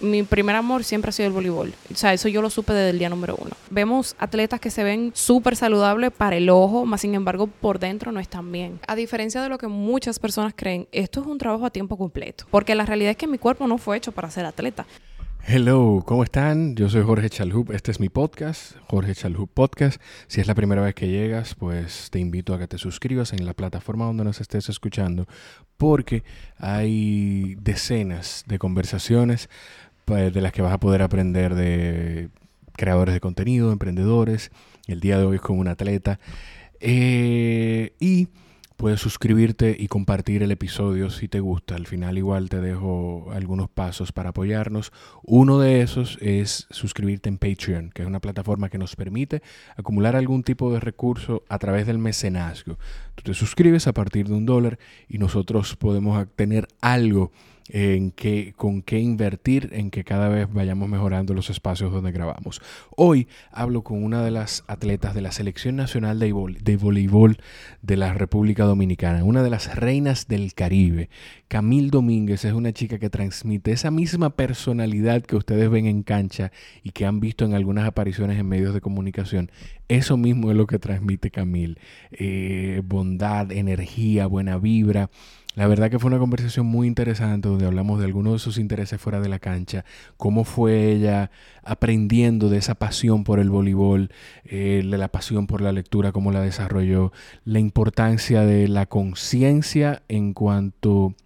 Mi primer amor siempre ha sido el voleibol. O sea, eso yo lo supe desde el día número uno. Vemos atletas que se ven súper saludables para el ojo, más sin embargo por dentro no están bien. A diferencia de lo que muchas personas creen, esto es un trabajo a tiempo completo. Porque la realidad es que mi cuerpo no fue hecho para ser atleta. Hello, ¿cómo están? Yo soy Jorge Chalhub, este es mi podcast, Jorge Chalhub Podcast. Si es la primera vez que llegas, pues te invito a que te suscribas en la plataforma donde nos estés escuchando, porque hay decenas de conversaciones de las que vas a poder aprender de creadores de contenido, emprendedores. El día de hoy es con un atleta. Eh, y puedes suscribirte y compartir el episodio si te gusta. Al final igual te dejo algunos pasos para apoyarnos. Uno de esos es suscribirte en Patreon, que es una plataforma que nos permite acumular algún tipo de recurso a través del mecenazgo. Tú te suscribes a partir de un dólar y nosotros podemos tener algo en qué, con qué invertir en que cada vez vayamos mejorando los espacios donde grabamos. Hoy hablo con una de las atletas de la Selección Nacional de, Voleibol de la República Dominicana, una de las reinas del Caribe. Camil Domínguez es una chica que transmite esa misma personalidad que ustedes ven en cancha y que han visto en algunas apariciones en medios de comunicación. Eso mismo es lo que transmite Camil. Eh, bondad, energía, buena vibra. La verdad que fue una conversación muy interesante donde hablamos de algunos de sus intereses fuera de la cancha, cómo fue ella aprendiendo de esa pasión por el voleibol, eh, de la pasión por la lectura, cómo la desarrolló, la importancia de la conciencia en cuanto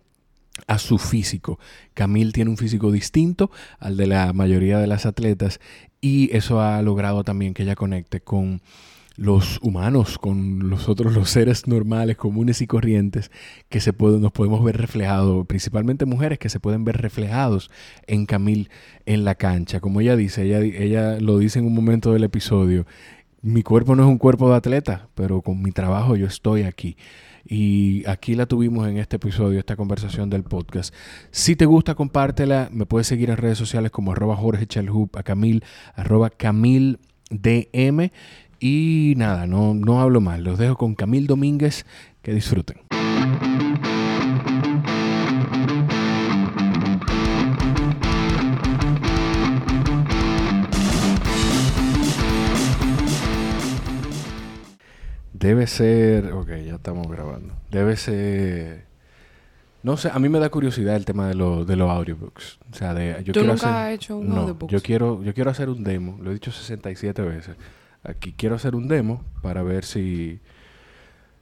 a su físico. Camil tiene un físico distinto al de la mayoría de las atletas y eso ha logrado también que ella conecte con los humanos, con los otros, los seres normales, comunes y corrientes, que se pueden, nos podemos ver reflejados, principalmente mujeres que se pueden ver reflejados en Camil en la cancha. Como ella dice, ella, ella lo dice en un momento del episodio, mi cuerpo no es un cuerpo de atleta, pero con mi trabajo yo estoy aquí. Y aquí la tuvimos en este episodio, esta conversación del podcast. Si te gusta, compártela. Me puedes seguir en redes sociales como arroba Jorge a Camil, arroba Camil DM. Y nada, no, no hablo más. Los dejo con Camil Domínguez. Que disfruten. Debe ser. Ok, ya estamos grabando. Debe ser. No sé, a mí me da curiosidad el tema de, de los audiobooks. O sea, de, yo nunca hecho un no, Yo quiero, yo quiero hacer un demo. Lo he dicho 67 veces. Aquí quiero hacer un demo para ver si,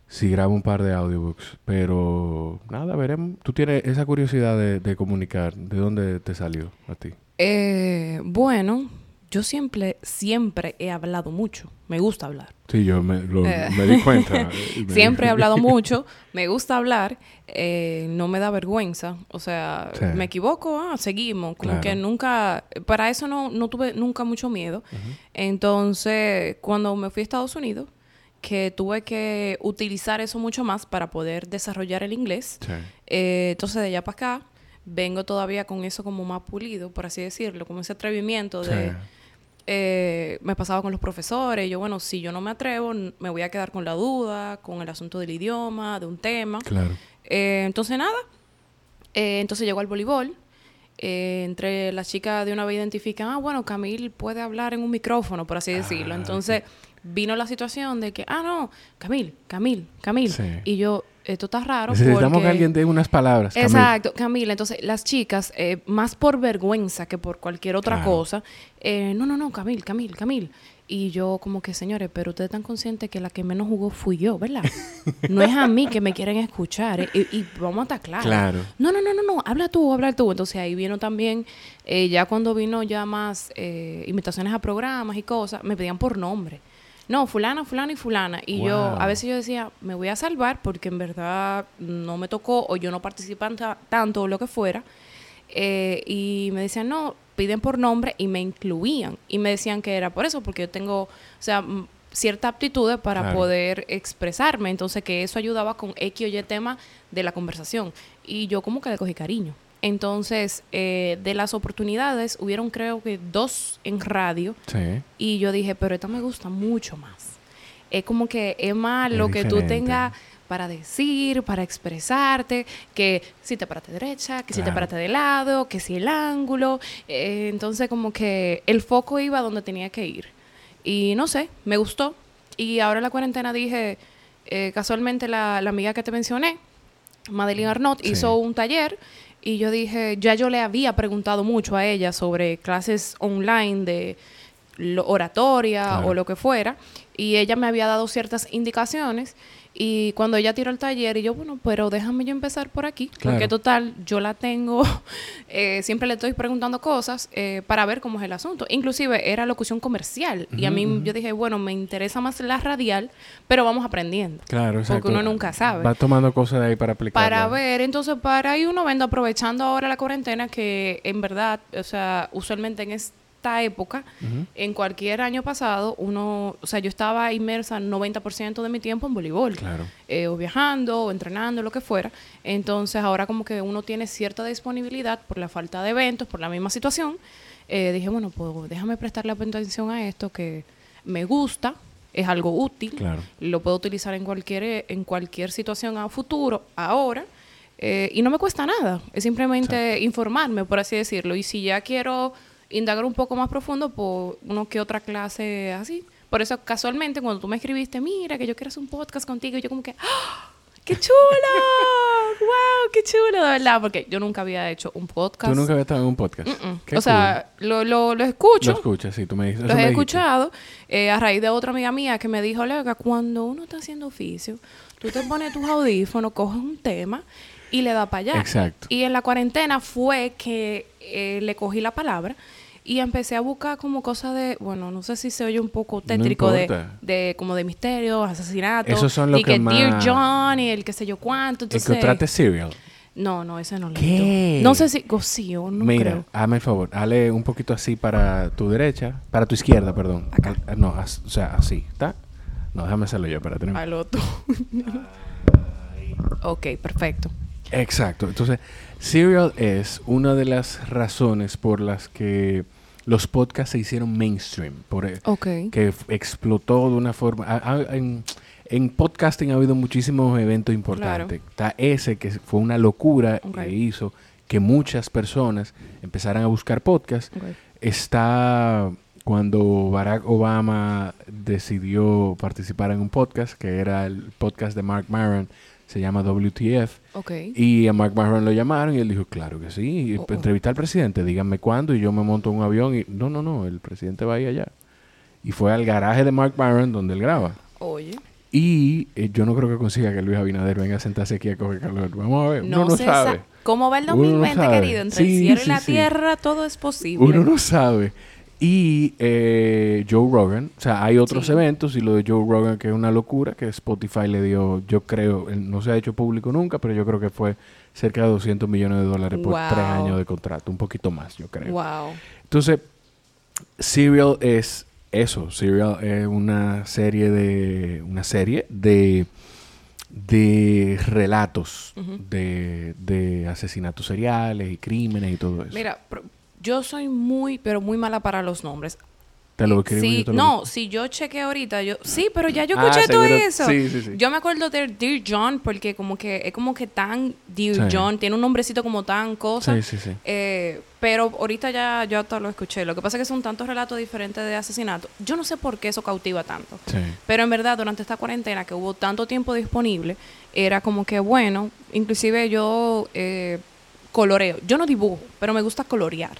si grabo un par de audiobooks. Pero nada, veremos. Tú tienes esa curiosidad de, comunicar. ¿De dónde te salió a ti? Eh, bueno, yo siempre, siempre he hablado mucho. Me gusta hablar. Sí, yo me, eh. di cuenta. siempre he hablado mucho. Me gusta hablar. Eh, no me da vergüenza. O sea, me equivoco, ah, seguimos. Como que nunca... Para eso no, no tuve nunca mucho miedo. Entonces, cuando me fui a Estados Unidos, que tuve que utilizar eso mucho más para poder desarrollar el inglés. Eh, entonces, de allá para acá, vengo todavía con eso como más pulido, por así decirlo. Como ese atrevimiento de eh, me pasaba con los profesores. Yo, bueno, si yo no me atrevo, me voy a quedar con la duda, con el asunto del idioma, de un tema. Claro. Eh, entonces, nada. Eh, entonces llegó al voleibol. entre las chicas de una vez identifican, ah, bueno, Camil puede hablar en un micrófono, por así decirlo. Ah, entonces vino la situación de que, ah, no, Camil, Camil, Camil. Y yo, esto está raro. Necesitamos que alguien dé unas palabras. Exacto, Camila. Entonces, las chicas, eh, más por vergüenza que por cualquier otra cosa, eh, no, no, no, Camil, Camil, Camil. Y yo como que, señores, pero ustedes están conscientes que la que menos jugó fui yo, ¿verdad? No es a mí que me quieren escuchar. Eh, y, vamos a estar claros. Claro. No, no, no, no, no, habla tú, habla tú. Entonces ahí vino también, ya cuando vino ya más invitaciones a programas y cosas, me pedían por nombre no, fulana, fulana y fulana. Y yo, a veces yo decía, me voy a salvar porque en verdad no me tocó o yo no participé tanto o lo que fuera. Eh, y me decían, no, piden por nombre y me incluían. Y me decían que era por eso, porque yo tengo, o sea, cierta aptitud para poder expresarme. Entonces, que eso ayudaba con X o Y tema de la conversación. Y yo como que le cogí cariño. Entonces, eh, de las oportunidades, hubieron creo que dos en radio. Sí. Y yo dije, pero esta me gusta mucho más. Es como que es más lo que tú tengas para decir, para expresarte, que si te paraste derecha, que si te paraste de lado, que si el ángulo. Eh, entonces como que el foco iba donde tenía que ir. Y no sé, me gustó. Y ahora en la cuarentena dije, eh, casualmente la, amiga que te mencioné, Madeline Arnott, hizo un taller y yo dije, ya yo le había preguntado mucho a ella sobre clases online de oratoria o lo que fuera, y ella me había dado ciertas indicaciones. Y cuando ella tiró el taller, y yo, bueno, pero déjame yo empezar por aquí, porque total, yo la tengo, eh, siempre le estoy preguntando cosas eh, para ver cómo es el asunto. Inclusive era locución comercial, y a mí yo dije, bueno, me interesa más la radial, pero vamos aprendiendo. Claro, exacto. Porque uno nunca sabe. Va tomando cosas de ahí para aplicar. Para ver, entonces para ahí uno vende aprovechando ahora la cuarentena, que en verdad, o sea, usualmente en este esta época, en cualquier año pasado, uno, o sea, yo estaba inmersa 90% de mi tiempo en voleibol, claro. Eh, o viajando, o entrenando, lo que fuera. Entonces, ahora como que uno tiene cierta disponibilidad por la falta de eventos, por la misma situación. Eh, dije, bueno, pues déjame prestarle atención a esto que me gusta, es algo útil, lo puedo utilizar en cualquier, en cualquier situación a futuro, ahora. Eh, y no me cuesta nada, es simplemente informarme, por así decirlo. Y si ya quiero indagar un poco más profundo por uno que otra clase así. Por eso, casualmente, cuando tú me escribiste, mira, que yo quiero hacer un podcast contigo, y yo como que, ¡Ah! ¡qué chulo! ¡Wow! ¡Qué chulo! De verdad, porque yo nunca había hecho un podcast. ¿Tú nunca habías estado en un podcast? O sea, lo, lo, lo, escucho. Lo escuchas, sí, tú me dices. Lo he escuchado eh, a raíz de otra amiga mía que me dijo, Lega, cuando uno está haciendo oficio, tú te pones tus audífonos, coges un tema y le das para allá. Exacto. Y en la cuarentena fue que eh, le cogí la palabra y empecé a buscar como cosas de, bueno, no sé si se oye un poco tétrico de, de, como de misterio, asesinato. Esos son los y que, que Dear John y el que sé yo cuánto. Entonces, ¿Encontraste Serial? No, no, ese no lo ¿Qué? No sé si, o sí no Mira, creo. hazme el favor, hale un poquito así para tu derecha, para tu izquierda, perdón. Acá. No, o sea, así, ¿está? No, déjame hacerlo yo, para tener... Al otro. ok, perfecto. Exacto. Entonces, Serial es una de las razones por las que los podcasts se hicieron mainstream, por, e- que explotó de una forma... en, podcasting ha habido muchísimos eventos importantes. Está ese que fue una locura que hizo que muchas personas empezaran a buscar podcasts. Está cuando Barack Obama decidió participar en un podcast, que era el podcast de Mark Maron, se llama WTF. Y a Mark Maron lo llamaron y él dijo, claro que sí, oh, oh. entrevistar al presidente, díganme cuándo y yo me monto en un avión y no, no, no, el presidente va a ir allá. Y fue al garaje de Mark Maron donde él graba. Oye. Y eh, yo no creo que consiga que Luis Abinader venga a sentarse aquí a coger calor. Vamos a ver. No, no sabe. ¿Cómo va el 2020, querido? Entre el cielo y la tierra todo es posible. Uno no sabe. Y eh, Joe Rogan, o sea, hay otros eventos y lo de Joe Rogan que es una locura, que Spotify le dio, yo creo, no se ha hecho público nunca, pero yo creo que fue cerca de 200 millones de dólares por tres años de contrato, un poquito más, yo creo. Wow. Entonces, Serial es eso, Serial es una serie de, una serie de, de relatos de, de asesinatos seriales y crímenes y todo eso. Mira, yo soy muy, pero muy mala para los nombres. Te lo escribí. Sí, no, si yo chequeé ahorita, yo sí, pero ya yo ah, escuché todo eso. Sí, sí, sí. Yo me acuerdo de Dear John porque como que es como que tan Dear John, tiene un nombrecito como tan cosa. Sí, sí, sí. Eh, pero ahorita ya yo todo lo escuché. Lo que pasa es que son tantos relatos diferentes de asesinato. Yo no sé por qué eso cautiva tanto. Sí. Pero en verdad, durante esta cuarentena que hubo tanto tiempo disponible, era como que bueno, inclusive yo eh, coloreo. Yo no dibujo, pero me gusta colorear,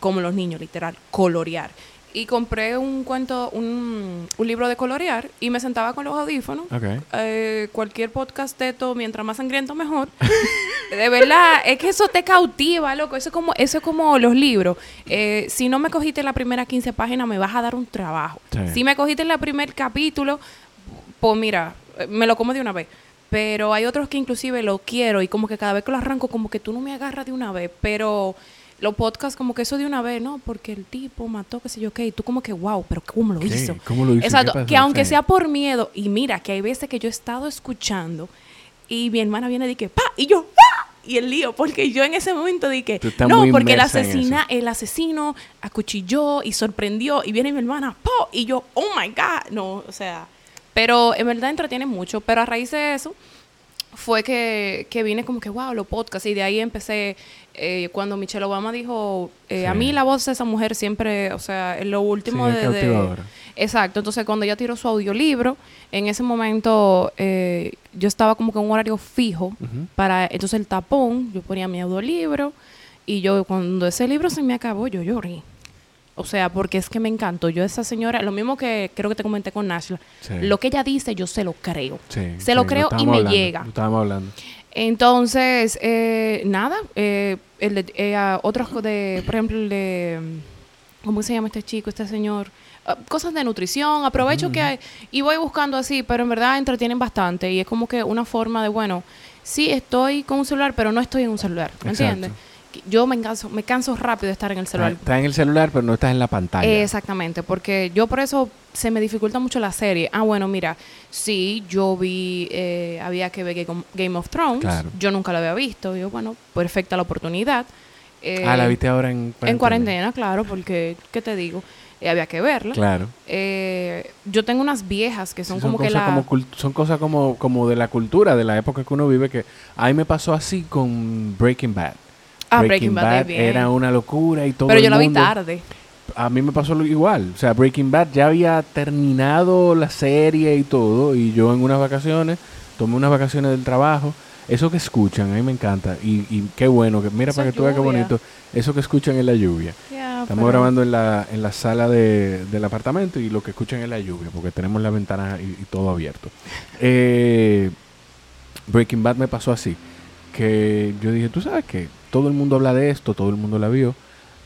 como los niños, literal, colorear. Y compré un cuento, un, un, libro de colorear y me sentaba con los audífonos. Eh, cualquier podcast de todo, mientras más sangriento, mejor. de verdad, es que eso te cautiva, loco. Eso es como, eso es como los libros. Eh, si no me cogiste en la primera 15 páginas, me vas a dar un trabajo. Si me cogiste en el primer capítulo, pues mira, me lo como de una vez. Pero hay otros que inclusive lo quiero y como que cada vez que lo arranco, como que tú no me agarras de una vez. Pero los podcasts como que eso de una vez, ¿no? Porque el tipo mató, qué sé yo qué. Y tú como que, wow, pero ¿cómo lo hizo? ¿Cómo lo hizo? Exacto. Que aunque sea por miedo. Y mira, que hay veces que yo he estado escuchando y mi hermana viene y dice, ¡pa! Y yo, ¡pa! Y el lío, porque yo en ese momento dije, no, porque el, asesina, el asesino acuchilló y sorprendió. Y viene mi hermana, ¡po! Y yo, oh my God. No, o sea pero en verdad entretiene mucho. Pero a raíz de eso, fue que, que vine como que, wow, los podcasts. Y de ahí empecé, eh, cuando Michelle Obama dijo, eh, a mí la voz de esa mujer siempre, o sea, lo último Sí, de, de-. Exacto, entonces cuando ella tiró su audiolibro, en ese momento eh, yo estaba como que en un horario fijo para, entonces el tapón, yo ponía mi audiolibro y yo cuando ese libro se me acabó, yo lloré. O sea, porque es que me encantó. Yo esa señora, lo mismo que creo que te comenté con Nashla, Sí. lo que ella dice yo se lo creo. Sí, se lo sí, creo y me hablando, llega. lo Estábamos hablando. Entonces, eh, nada, eh, el de- eh, otros de, por ejemplo, el de, ¿cómo se llama este chico, este señor? Ah, cosas de nutrición, aprovecho que hay, y voy buscando así, pero en verdad entretienen bastante y es como que una forma de, bueno, sí estoy con un celular, pero no estoy en un celular, ¿me entiendes? Yo me canso, me canso rápido de estar en el celular. Está en el celular, pero no estás en la pantalla. Exactamente, porque yo por eso se me dificulta mucho la serie. Ah, bueno, mira, sí, yo vi, eh, había que ver Game- of Thrones, Claro. yo nunca lo había visto, yo, bueno, perfecta la oportunidad. Eh, ah, la viste ahora en En cuarentena, claro, porque, ¿qué te digo? Eh, había que verla. Claro. Eh, yo tengo unas viejas que son, Sí, como que la... como son cosas como, como de la cultura, de la época que uno vive, que a mí me pasó así con Breaking Bad. Ah, Breaking Bad, es era una locura y todo Pero yo la vi tarde. A mí me pasó lo igual. O sea, Breaking Bad ya había terminado la serie y todo. Y yo en unas vacaciones, tomé unas vacaciones del trabajo. Eso que escuchan, a mí me encanta. Y, y qué bueno. que Mira para que tú veas qué bonito. Eso que escuchan en la lluvia. Estamos pero- grabando en la, en la sala de- del apartamento y lo que escuchan es la lluvia, porque tenemos la ventana y, y todo abierto. Eh, Breaking Bad me pasó así, que yo dije, tú sabes que todo el mundo habla de esto, todo el mundo la vio,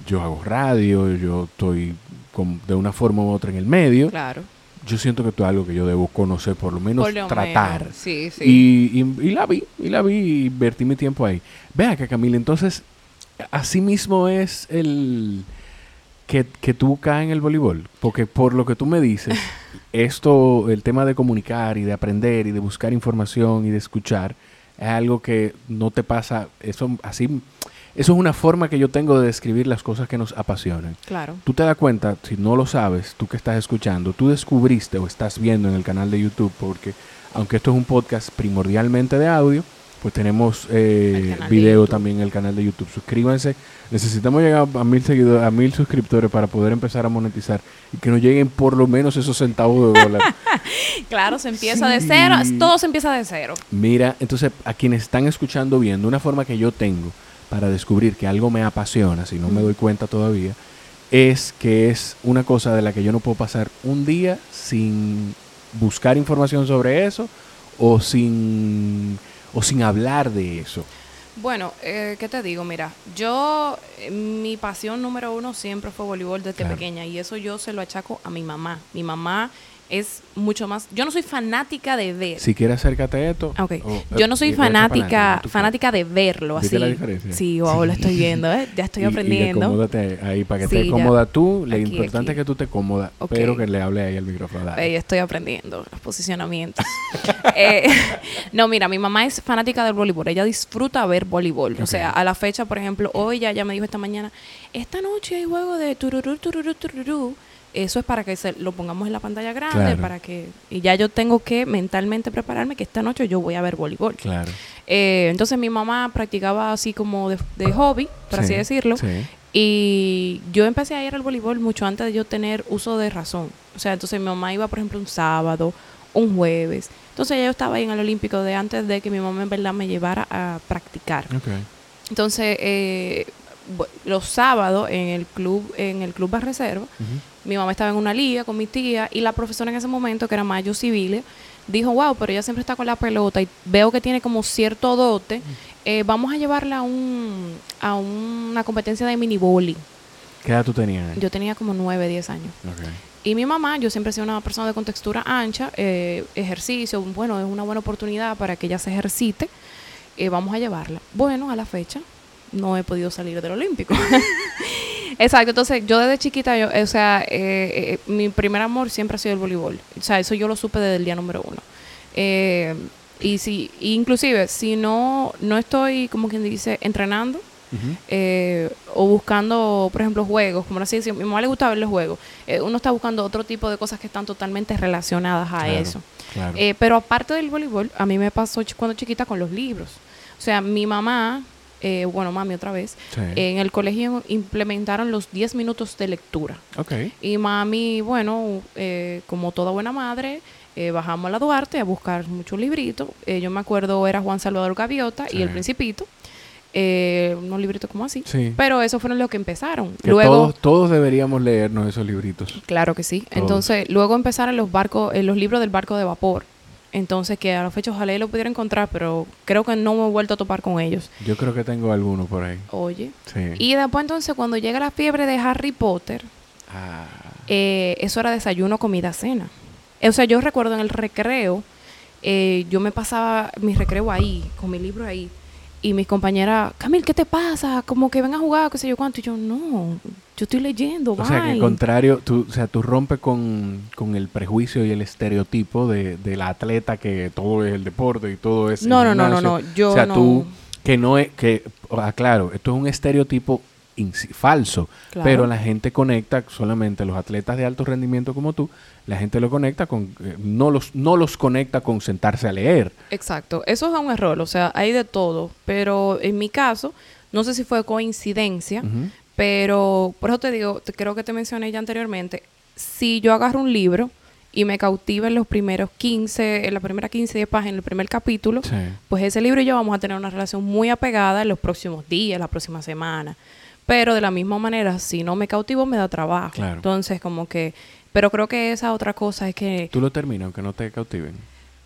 yo hago radio, yo estoy con- de una forma u otra en el medio, Claro. yo siento que esto es algo que yo debo conocer, por lo menos Por lo tratar. menos, Sí, sí. Y, y- y la vi, y la vi y invertí mi tiempo ahí. Vea que Camila, entonces, así mismo es el que, que tú caes en el voleibol. Porque por lo que tú me dices, esto, el tema de comunicar y de aprender y de buscar información y de escuchar, es algo que no te pasa, eso así, eso es una forma que yo tengo de describir las cosas que nos apasionan. Claro. Tú te das cuenta, si no lo sabes, tú que estás escuchando, tú descubriste o estás viendo en el canal de YouTube, porque aunque esto es un podcast primordialmente de audio, pues tenemos eh, video también en el canal de YouTube. Suscríbanse. Necesitamos llegar a mil seguidores, a mil suscriptores para poder empezar a monetizar y que nos lleguen por lo menos esos centavos de dólar. Claro, se empieza de cero, todo se empieza de cero. Mira, entonces a quienes están escuchando viendo, una forma que yo tengo para descubrir que algo me apasiona, si no me doy cuenta todavía, es que es una cosa de la que yo no puedo pasar un día sin buscar información sobre eso o sin o sin hablar de eso. Bueno, eh, ¿qué te digo? Mira, yo, eh, mi pasión número uno siempre fue voleibol desde Claro. pequeña y eso yo se lo achaco a mi mamá. Mi mamá es mucho más, yo no soy fanática de ver. Si quieres acércate a esto. Ok. o- eh, Yo no soy y fanática, fanática de verlo así. ¿Viste la diferencia? Sí, wow, lo estoy viendo, ¿eh? Ya estoy Y- Y, aprendiendo. acomódate ahí para que Sí, te cómoda tú. Lo Aquí, importante aquí. es que tú te cómoda, Ok. pero que le hable ahí al micrófono. Ey, estoy aprendiendo los posicionamientos. Eh, no, mira, mi mamá es fanática del voleibol. Ella disfruta ver voleibol. O Ok. sea, a la fecha, por ejemplo, hoy ya, ya me dijo esta mañana, esta noche hay juego de tururú, tururú, tururú. Eso es para que se lo pongamos en la pantalla grande, Claro. para que... Y ya yo tengo que mentalmente prepararme que esta noche yo voy a ver voleibol. Claro. Eh, entonces mi mamá practicaba así como de, de hobby, por así Sí, decirlo. Sí. Y yo empecé a ir al voleibol mucho antes de yo tener uso de razón. O sea, entonces mi mamá iba, por ejemplo, un sábado, un jueves. Entonces ya yo estaba ahí en el Olímpico de antes de que mi mamá en verdad me llevara a practicar. Entonces, eh, los sábados en el club, en el club Reserva, Ujú. Mi mamá estaba en una liga con mi tía y la profesora en ese momento, que era Mayo Civile, dijo, wow, pero ella siempre está con la pelota y veo que tiene como cierto dote, eh, vamos a llevarla a, un, a una competencia de mini bowling. ¿Qué edad tú tenías? Yo tenía como 9, 10 años. Y mi mamá, yo siempre he sido una persona de contextura ancha, eh, ejercicio, bueno, es una buena oportunidad para que ella se ejercite, eh, vamos a llevarla. Bueno, a la fecha no he podido salir del Olímpico. Exacto, entonces yo desde chiquita, yo, o sea, eh, eh, mi primer amor siempre ha sido el voleibol. O sea, eso yo lo supe desde el día número uno. Eh, y si, inclusive, si no, no estoy, como quien dice, entrenando, eh, o buscando, por ejemplo, juegos, como así decir, a mi mamá le gusta ver los juegos, eh, uno está buscando otro tipo de cosas que están totalmente relacionadas a eso. Eh, pero aparte del voleibol, a mí me pasó cuando chiquita con los libros. O sea, mi mamá, bueno, mami otra vez, en el colegio implementaron los 10 minutos de lectura. Okay. Y mami, bueno, como toda buena madre, eh, bajamos a la Duarte a buscar muchos libritos. Eh, yo me acuerdo era Juan Salvador Gaviota y El Principito. Eh, unos libritos como así. Pero esos fueron los que empezaron. luego todos, deberíamos leernos esos libritos. Claro que sí. Entonces, luego empezaron los barcos, los libros del barco de vapor. Entonces, que a los fechos ojalá lo pudiera encontrar, pero creo que no me he vuelto a topar con ellos. Yo creo que tengo algunos por ahí. Oye. Y después entonces, cuando llega la fiebre de Harry Potter, ah. eso era desayuno, comida, cena. O sea, yo recuerdo en el recreo, eh, yo me pasaba mi recreo ahí, con mi libro ahí. Y mis compañeras, Camil, ¿qué te pasa? Como que ven a jugar, qué sé yo cuánto. Y yo, no, yo estoy leyendo, O sea, que al contrario, tú, o sea, tú rompes con, el prejuicio y el estereotipo de, la atleta que todo es el deporte y todo es. No, no, no, no, no, yo O sea, tú, que no es, que, ah, claro, esto es un estereotipo falso, pero la gente conecta solamente los atletas de alto rendimiento como tú, la gente lo conecta con eh, no los no los conecta con sentarse a leer. Exacto, eso es un error, o sea, hay de todo, pero en mi caso, no sé si fue coincidencia, pero por eso te digo, creo que te mencioné ya anteriormente, si yo agarro un libro y me cautiva en los primeros 15, en la primera 15 10 páginas, en el primer capítulo, pues ese libro y yo vamos a tener una relación muy apegada en los próximos días, la próxima semana. Pero de la misma manera, si no me cautivo, me da trabajo. Entonces, como que... Pero creo que esa otra cosa es que... Tú lo terminas aunque no te cautiven.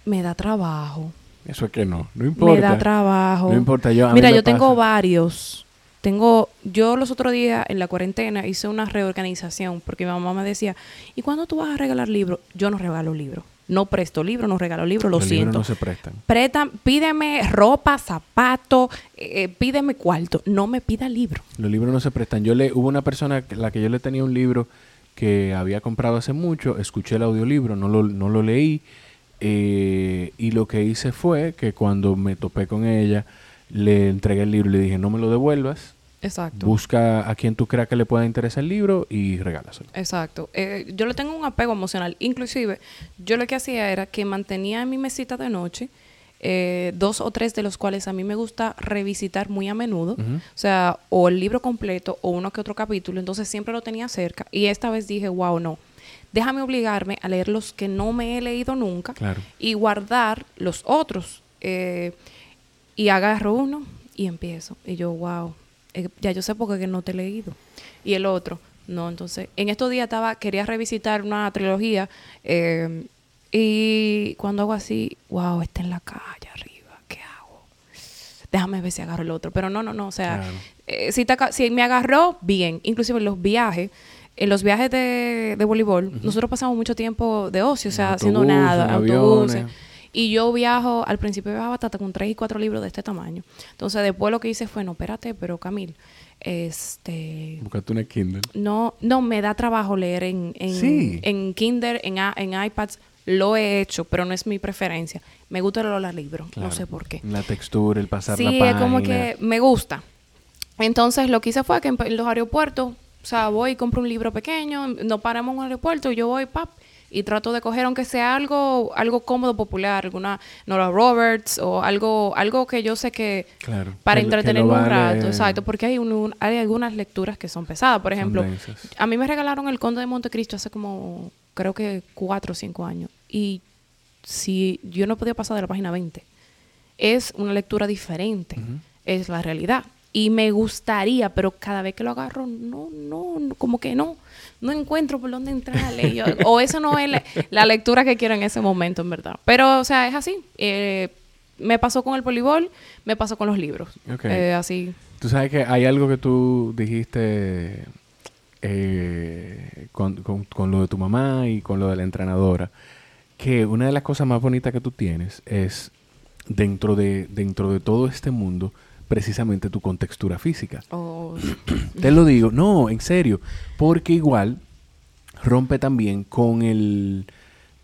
Me da trabajo. Eso es que no, no importa. Me da trabajo. No importa, yo... Mira, yo tengo varios. Tengo, yo los otros días en la cuarentena hice una reorganización porque mi mamá me decía, ¿y cuándo tú vas a regalar libros? Yo no regalo libros. No presto libros, no regalo libros, lo Los siento. Libros no se prestan. Pretan, pídeme ropa, zapato, eh, pídeme cuarto. No me pida libro. Los libros no se prestan. Yo le, hubo una persona a la que yo le tenía un libro que había comprado hace mucho, escuché el audiolibro, no lo, no lo leí. Eh, y lo que hice fue que cuando me topé con ella, le entregué el libro y le dije, no me lo devuelvas, Exacto. Busca a quien tú creas que le pueda interesar el libro y regálaselo. Exacto. Eh, yo le tengo un apego emocional. Inclusive, yo lo que hacía era que mantenía en mi mesita de noche eh, dos o tres de los cuales a mí me gusta revisitar muy a menudo. O sea, o el libro completo o uno que otro capítulo. Entonces siempre lo tenía cerca. Y esta vez dije, wow, no. Déjame obligarme a leer los que no me he leído nunca y guardar los otros. Eh, y agarro uno y empiezo. Y yo, wow, eh, ya yo sé porque no te he leído. Y el otro, no, entonces, en estos días estaba, quería revisitar una trilogía eh, y cuando hago así, wow, está en la calle arriba, ¿qué hago? Déjame ver si agarro el otro. Pero no, no, no, o sea, eh, si, si me agarró, bien. Inclusive en los viajes, en los viajes de, de voleibol, nosotros pasamos mucho tiempo de ocio, o sea, haciendo nada, autobuses. Y yo viajo, al principio viajaba hasta con tres y cuatro libros de este tamaño. Entonces después lo que hice fue, no, espérate, pero Camil, este... Buscaste una Kindle. No, no, me da trabajo leer en, en, en Kindle, en, en iPads. Lo he hecho, pero no es mi preferencia. Me gusta leer libros, no sé por qué. La textura, el pasar la página. Sí, es como que me gusta. Entonces lo que hice fue que en los aeropuertos, o sea, voy y compro un libro pequeño, nos paramos en un aeropuerto, yo voy, pap, y trato de coger aunque sea algo algo cómodo popular alguna Nora Roberts o algo algo que yo sé que para entretenerme un rato exacto porque hay un, hay algunas lecturas que son pesadas. Por ejemplo a mí me regalaron el Conde de Montecristo hace como creo que cuatro o cinco años y si yo no podía pasar de la página 20 es una lectura diferente es la realidad y me gustaría, pero cada vez que lo agarro, no, no, como que no, no encuentro por dónde entrar o eso no es la, lectura que quiero en ese momento, en verdad. Pero, o sea, es así. Eh, me pasó con el voleibol, me pasó con los libros. Eh, así. Tú sabes que hay algo que tú dijiste eh, con, con, lo de tu mamá y con lo de la entrenadora, que una de las cosas más bonitas que tú tienes es dentro de, dentro de todo este mundo, precisamente tu contextura física. Oh. Te lo digo, no, en serio, porque igual rompe también con el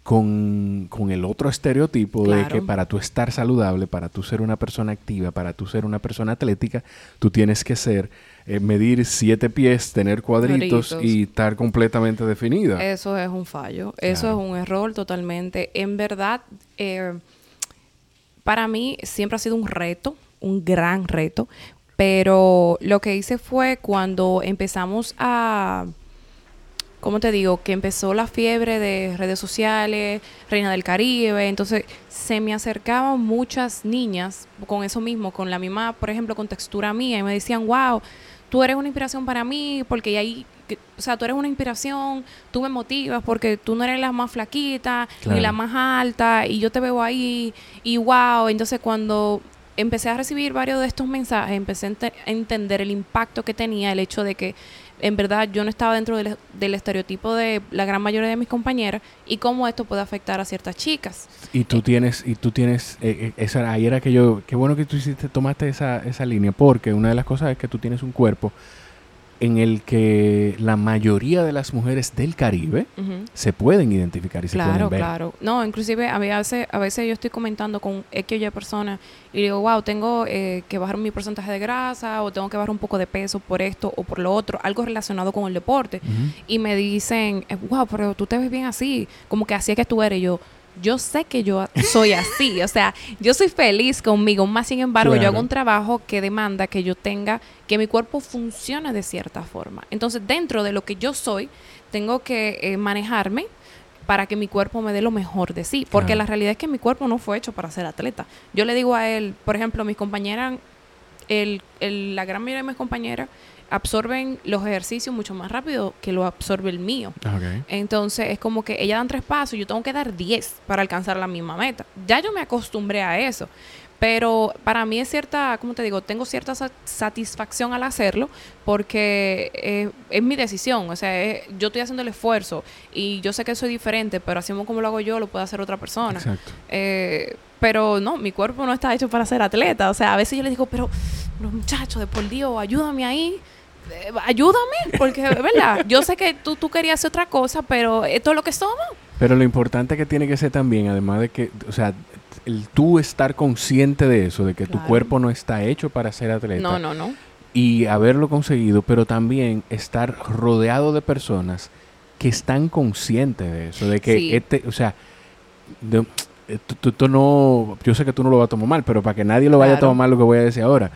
con, con el otro estereotipo de que para tú estar saludable, para tú ser una persona activa, para tú ser una persona atlética, tú tienes que ser eh, medir siete pies, tener cuadritos, y estar completamente definida. Eso es un fallo, eso es un error totalmente. En verdad, eh, para mí siempre ha sido un reto, un gran reto, pero lo que hice fue cuando empezamos a ¿cómo te digo? Que empezó la fiebre de redes sociales, Reina del Caribe, entonces se me acercaban muchas niñas con eso mismo, con la misma, por ejemplo, con textura mía, y me decían, wow, tú eres una inspiración para mí, porque ahí, o sea, tú eres una inspiración, tú me motivas, porque tú no eres la más flaquita, ni la más alta, y yo te veo ahí, y wow, entonces cuando empecé a recibir varios de estos mensajes, empecé a entender el impacto que tenía el hecho de que en verdad yo no estaba dentro del, estereotipo de la gran mayoría de mis compañeras y cómo esto puede afectar a ciertas chicas. Y tú tienes, y tú tienes, eh, eh, esa, ahí era que yo, qué bueno que tú hiciste, tomaste esa, esa línea, porque una de las cosas es que tú tienes un cuerpo en el que la mayoría de las mujeres del Caribe se pueden identificar y se pueden ver. Claro, claro. No, inclusive a veces, a veces yo estoy comentando con X o Y personas y digo, wow, tengo eh, que bajar mi porcentaje de grasa o tengo que bajar un poco de peso por esto o por lo otro, algo relacionado con el deporte. Y me dicen, wow, pero tú te ves bien así, como que así es que tú eres. yo, yo sé que yo soy así, o sea, yo soy feliz conmigo, más sin embargo, yo hago un trabajo que demanda que yo tenga, que mi cuerpo funcione de cierta forma. Entonces, dentro de lo que yo soy, tengo que eh, manejarme para que mi cuerpo me dé lo mejor de sí, porque la realidad es que mi cuerpo no fue hecho para ser atleta. Yo le digo a él, por ejemplo, mis compañeras, el, la gran mayoría de mis compañeras, absorben los ejercicios mucho más rápido que lo absorbe el mío. Entonces es como que ella dan tres pasos, y yo tengo que dar diez para alcanzar la misma meta. Ya yo me acostumbré a eso. Pero para mí es cierta, como te digo, tengo cierta satisfacción al hacerlo porque eh, es mi decisión. O sea, yo estoy haciendo el esfuerzo y yo sé que soy diferente, pero así como lo hago yo, lo puede hacer otra persona. Exacto. Eh, pero no, mi cuerpo no está hecho para ser atleta. O sea, a veces yo le digo, pero muchachos, de por Dios, ayúdame ahí eh, ayúdame, porque, ¿verdad? Yo sé que tú, tú querías hacer otra cosa, pero esto es lo que somos. Pero lo importante que tiene que ser también, además de que, o sea, el tú estar consciente de eso, de que tu cuerpo no está hecho para ser atleta. No, no, no. Y haberlo conseguido, pero también estar rodeado de personas que están conscientes de eso, de que este, o sea, eh, tú, no, yo sé que tú no lo vas a tomar mal, pero para que nadie lo vaya a tomar mal lo que voy a decir ahora,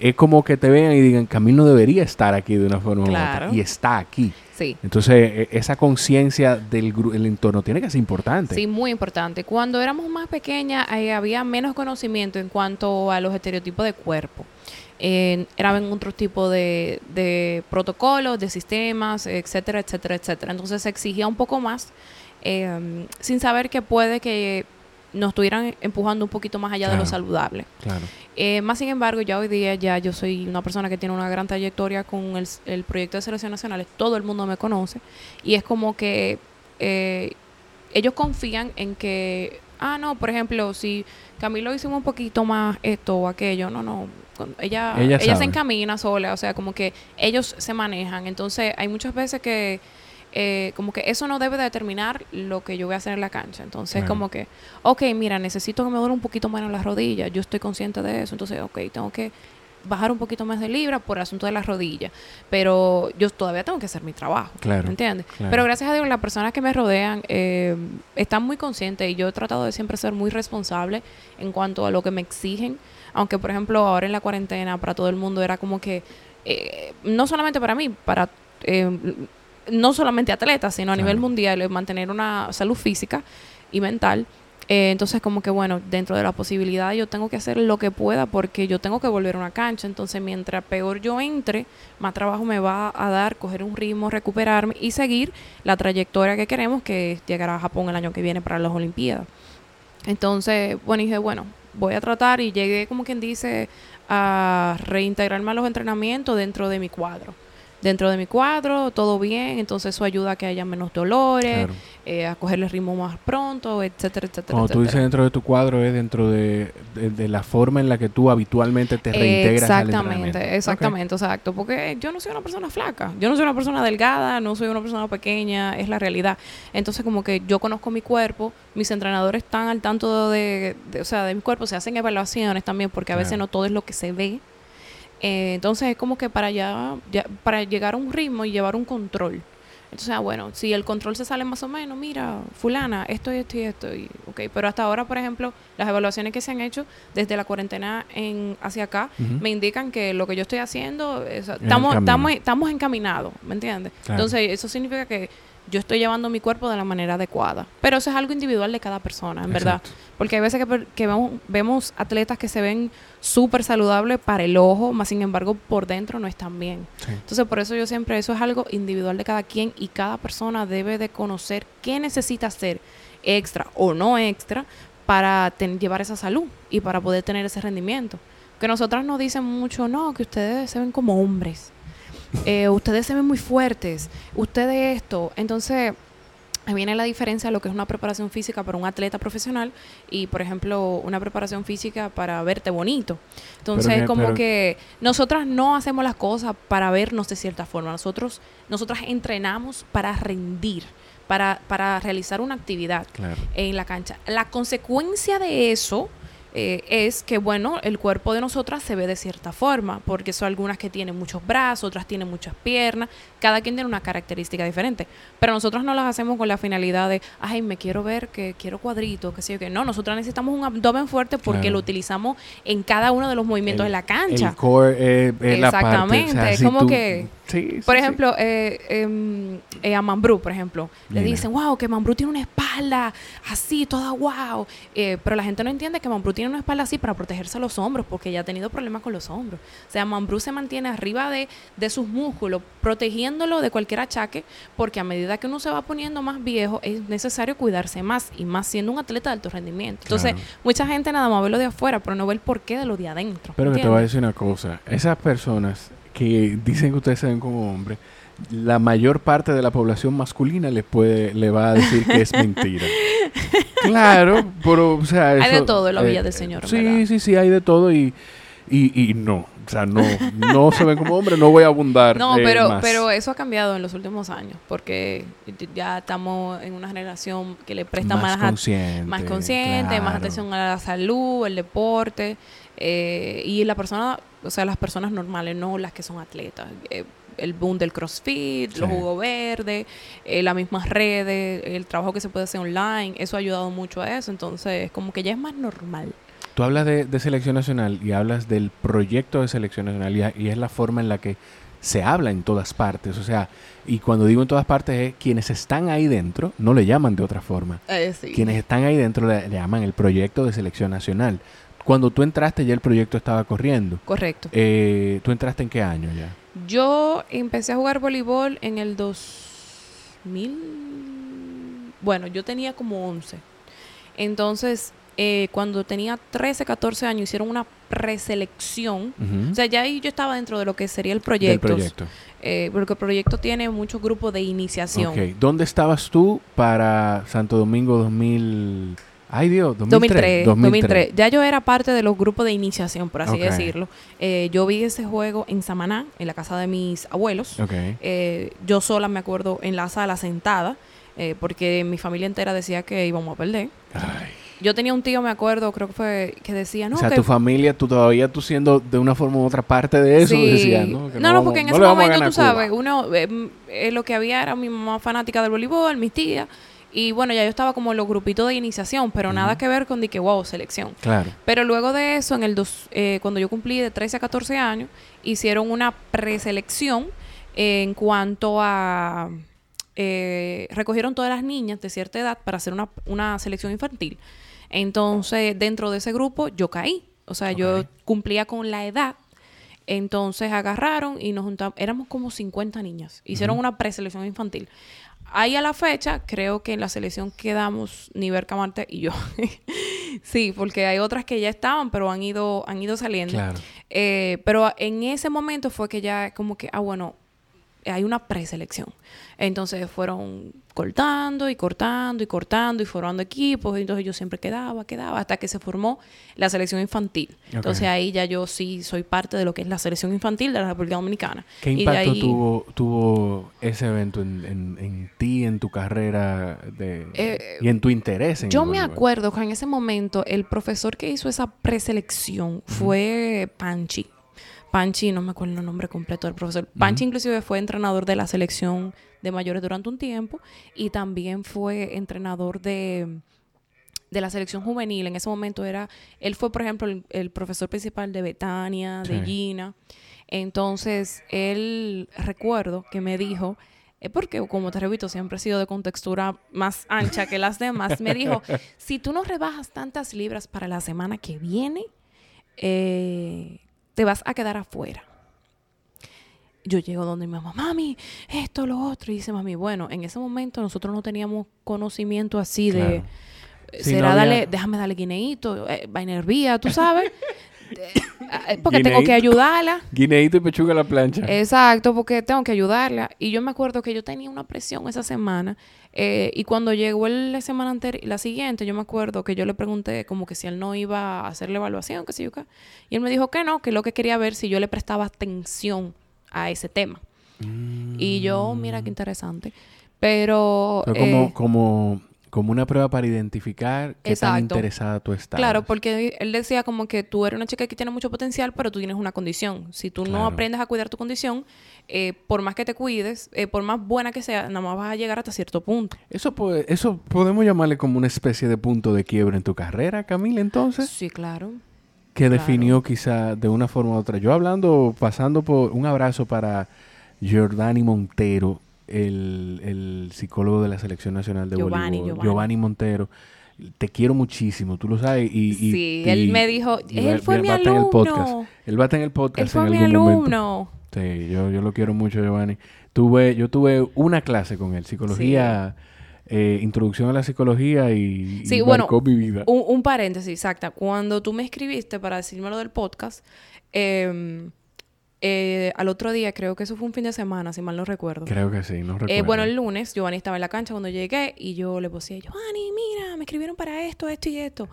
es como que te vean y digan, Camilo debería estar aquí de una forma u otra. Y está aquí. Sí. Entonces, e, esa conciencia del el entorno tiene que ser importante. Sí, muy importante. Cuando éramos más pequeñas, había menos conocimiento en cuanto a los estereotipos de cuerpo. Eh, eran otro tipo de, de, protocolos, de sistemas, etcétera, etcétera, etcétera. Entonces se exigía un poco más, eh, sin saber que puede que nos estuvieran empujando un poquito más allá de lo saludable. Claro. Eh, más sin embargo, ya hoy día ya yo soy una persona que tiene una gran trayectoria con el, proyecto de selección nacionales, todo el mundo me conoce y es como que eh, ellos confían en que, ah, no, por ejemplo, si Camilo hicimos un poquito más esto o aquello, no, no, ella, ella, ella se encamina sola, o sea, como que ellos se manejan, entonces hay muchas veces que eh, como que eso no debe determinar lo que yo voy a hacer en la cancha. Entonces, como que, ok, mira, necesito que me duele un poquito menos las rodillas, yo estoy consciente de eso, entonces, ok, tengo que bajar un poquito más de libra por el asunto de las rodillas, pero yo todavía tengo que hacer mi trabajo, claro, ¿me entiendes? Pero gracias a Dios las personas que me rodean eh, están muy conscientes y yo he tratado de siempre ser muy responsable en cuanto a lo que me exigen, aunque por ejemplo ahora en la cuarentena para todo el mundo era como que, eh, no solamente para mí, para no solamente atletas, sino a nivel mundial, mantener una salud física y mental. Eh, entonces, como que bueno, dentro de la posibilidad yo tengo que hacer lo que pueda porque yo tengo que volver a una cancha. Entonces, mientras peor yo entre, más trabajo me va a dar coger un ritmo, recuperarme y seguir la trayectoria que queremos, que es llegar a Japón el año que viene para las Olimpiadas. Entonces, bueno, dije, bueno, voy a tratar y llegué, como quien dice, a reintegrarme a los entrenamientos dentro de mi cuadro. Dentro de mi cuadro, todo bien, entonces eso ayuda a que haya menos dolores, eh, a cogerle el ritmo más pronto, etcétera, etcétera. Cuando tú dices dentro de tu cuadro, es dentro de, la forma en la que tú habitualmente te reintegras Exactamente, exactamente, exacto, porque yo no soy una persona flaca, yo no soy una persona delgada, no soy una persona pequeña, es la realidad. Entonces como que yo conozco mi cuerpo, mis entrenadores están al tanto de, o sea, de mi cuerpo, se hacen evaluaciones también, porque a veces no todo es lo que se ve eh, entonces es como que para, ya, para llegar a un ritmo y llevar un control. Entonces, ah, bueno, si el control se sale más o menos, mira, fulana, esto y esto y esto. Y, okay. Pero hasta ahora, por ejemplo, las evaluaciones que se han hecho desde la cuarentena en hacia acá me indican que lo que yo estoy haciendo, estamos, estamos, estamos encaminados, ¿me entiendes? Entonces, eso significa que yo estoy llevando mi cuerpo de la manera adecuada. Pero eso es algo individual de cada persona, en verdad. Porque hay veces que, vemos, atletas que se ven súper saludables para el ojo, más sin embargo por dentro no están bien. Entonces por eso yo siempre, eso es algo individual de cada quien y cada persona debe de conocer qué necesita hacer extra o no extra para llevar esa salud y para poder tener ese rendimiento. Que nosotras nos dicen mucho, no, que ustedes se ven como hombres eh, ustedes se ven muy fuertes, ustedes esto. Entonces, viene la diferencia de lo que es una preparación física para un atleta profesional y, por ejemplo, una preparación física para verte bonito. Entonces, como que nosotras no hacemos las cosas para vernos de cierta forma. Nosotros, nosotras entrenamos para rendir. Para, para realizar una actividad en la cancha. La consecuencia de eso eh, es que, bueno, el cuerpo de nosotras se ve de cierta forma, porque son algunas que tienen muchos brazos, otras tienen muchas piernas, cada quien tiene una característica diferente, pero nosotros no las hacemos con la finalidad de, ay, me quiero ver, que quiero cuadritos, que sé yo, que no, nosotros necesitamos un abdomen fuerte porque lo utilizamos en cada uno de los movimientos de la cancha. El core Exactamente, la parte, es como que por ejemplo, eh, em, eh, a Mambrú, por ejemplo, le dicen, wow, que Mambrú tiene una espalda así, toda wow. Eh, pero la gente no entiende que Mambrú tiene una espalda así para protegerse los hombros, porque ella ha tenido problemas con los hombros. O sea, Mambrú se mantiene arriba de, de sus músculos, protegiéndolo de cualquier achaque, porque a medida que uno se va poniendo más viejo, es necesario cuidarse más, y más siendo un atleta de alto rendimiento. Entonces, mucha gente nada más ve lo de afuera, pero no ve el porqué de lo de adentro. Pero que te voy a decir una cosa, esas personas que dicen que ustedes se ven como hombres, la mayor parte de la población masculina les puede, le va a decir que es mentira. claro, pero, o sea, hay de todo en la Villa del Señor. Sí, sí, sí, hay de todo y, y, y, no. O sea, no, no se ven como hombres, no voy a abundar. No, eh, pero, pero eso ha cambiado en los últimos años, porque ya estamos en una generación que le presta más, más consciente, más, consciente más atención a la salud, el deporte. Eh, y la persona, o sea, las personas normales, no las que son atletas. Eh, el boom del CrossFit, los jugos verdes, eh, las mismas redes, el trabajo que se puede hacer online, eso ha ayudado mucho a eso. Entonces, como que ya es más normal. Tú hablas de, selección nacional y hablas del proyecto de selección nacional y, es la forma en la que se habla en todas partes. O sea, y cuando digo en todas partes es quienes están ahí dentro, no le llaman de otra forma. Quienes están ahí dentro le, llaman el proyecto de selección nacional. Cuando tú entraste ya el proyecto estaba corriendo. Correcto. Eh, ¿Tú entraste en qué año ya? Yo empecé a jugar voleibol en el 2000. Bueno, yo tenía como 11. Entonces, eh, cuando tenía 13, 14 años, hicieron una preselección. O sea, ya ahí yo estaba dentro de lo que sería el proyecto. proyecto. Eh, porque el proyecto tiene muchos grupos de iniciación. Okay. ¿Dónde estabas tú para Santo Domingo 2000? Ay Dios, 2003, 2003, Ya yo era parte de los grupos de iniciación, por así decirlo. Eh, yo vi ese juego en Samaná, en la casa de mis abuelos. Eh, yo sola me acuerdo en la sala sentada, eh, porque mi familia entera decía que íbamos a perder. Yo tenía un tío, me acuerdo, creo que fue, que decía, no. O sea, tu familia, tú todavía tú siendo de una forma u otra parte de eso, decías, ¿no? no, no, porque en ese momento, tú sabes, uno, lo que había era mi mamá fanática del voleibol, mis tías. Y bueno, ya yo estaba como en los grupitos de iniciación, pero nada que ver con de que, wow, selección. Claro. Pero luego de eso, en el dos, eh, cuando yo cumplí de 13 a 14 años, hicieron una preselección en cuanto a... Eh, recogieron todas las niñas de cierta edad para hacer una, una selección infantil. Entonces, dentro de ese grupo, yo caí. O sea, yo cumplía con la edad entonces agarraron y nos juntamos, éramos como 50 niñas. Hicieron una preselección infantil. Ahí a la fecha, creo que en la selección quedamos Niver Camarte y yo. sí, porque hay otras que ya estaban, pero han ido, han ido saliendo. Eh, pero en ese momento fue que ya como que, ah, bueno, hay una preselección. Entonces fueron cortando y cortando y cortando y formando equipos. Y entonces yo siempre quedaba, quedaba, hasta que se formó la selección infantil. Entonces ahí ya yo sí soy parte de lo que es la selección infantil de la República Dominicana. ¿Qué impacto tuvo, tuvo ese evento en, ti, en tu carrera de, eh, y en tu interés? En yo me acuerdo que en ese momento el profesor que hizo esa preselección fue Panchi. Panchi, no me acuerdo el nombre completo del profesor. Panchi inclusive fue entrenador de la selección de mayores durante un tiempo y también fue entrenador de, de la selección juvenil. En ese momento era, él fue, por ejemplo, el, profesor principal de Betania, de Gina. Entonces, él recuerdo que me dijo, es eh, porque como te repito, siempre he sido de contextura más ancha que las demás, me dijo, si tú no rebajas tantas libras para la semana que viene, eh, te vas a quedar afuera. Yo llego donde mi mamá, mami, esto, lo otro. Y dice, mami, bueno, en ese momento nosotros no teníamos conocimiento así de... será, dale, déjame darle guineíto, eh, vainervía, tú sabes. Eh, porque tengo que ayudarla. Guineíto y pechuga a la plancha. Exacto, porque tengo que ayudarla. Y yo me acuerdo que yo tenía una presión esa semana. Eh, y cuando llegó la semana anterior, la siguiente, yo me acuerdo que yo le pregunté como que si él no iba a hacer la evaluación, que sé yo qué. Y él me dijo que no, que lo que quería ver si yo le prestaba atención a ese tema. Y yo, mira qué interesante. Pero... como, eh, como como una prueba para identificar qué tan interesada tú estás. Claro, porque él decía como que tú eres una chica que tiene mucho potencial, pero tú tienes una condición. Si tú no aprendes a cuidar tu condición, eh, por más que te cuides, eh, por más buena que sea, nada más vas a llegar hasta cierto punto. Eso, puede, eso podemos llamarle como una especie de punto de quiebre en tu carrera, Camila, entonces. Sí, claro. Que definió quizá de una forma u otra. Yo hablando, pasando por un abrazo para Jordani Montero, el, psicólogo de la Selección Nacional de Giovanni, Giovanni. Montero. Te quiero muchísimo, tú lo sabes. Y, sí, él me dijo, él fue mi alumno. Él va a en el podcast. Él fue mi alumno. Sí, yo, yo lo quiero mucho, Giovanni. Tuve, yo tuve una clase con él, psicología, eh, introducción a la psicología y, sí, bueno, mi vida. Un, un paréntesis, exacta. Cuando tú me escribiste para decirme lo del podcast, eh, eh, al otro día, creo que eso fue un fin de semana, si mal no recuerdo. Creo que sí, no recuerdo. Eh, bueno, el lunes, Giovanni estaba en la cancha cuando llegué y yo le puse, Giovanni, mira, me escribieron para esto, esto y esto.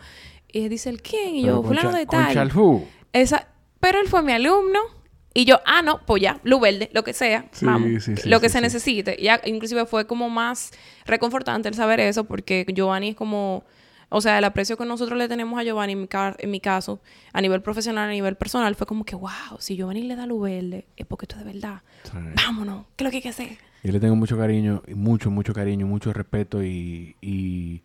Y dice, ¿el quién? Y yo, fulano de tal. Esa, pero él fue mi alumno. Y yo, ah, no, pues ya, luz verde, lo que sea, vamos, lo que se necesite. Ya, inclusive fue como más reconfortante el saber eso, porque Giovanni es como o sea, el aprecio que nosotros le tenemos a Giovanni, en mi, en mi caso, a nivel profesional, a nivel personal, fue como que, wow, si Giovanni le da luz verde, es porque esto es de verdad. Vámonos, ¿qué es lo que hay que hacer? Yo le tengo mucho cariño, mucho, mucho cariño, mucho respeto y, y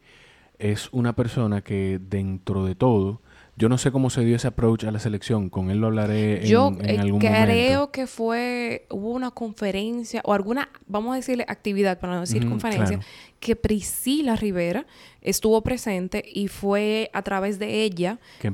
es una persona que dentro de todo yo no sé cómo se dio ese approach a la selección. Con él lo hablaré en, Yo, en eh, algún creo momento. creo que fue... Hubo una conferencia o alguna, vamos a decirle actividad, para no decir conferencia, que Priscila Rivera estuvo presente y fue a través de ella que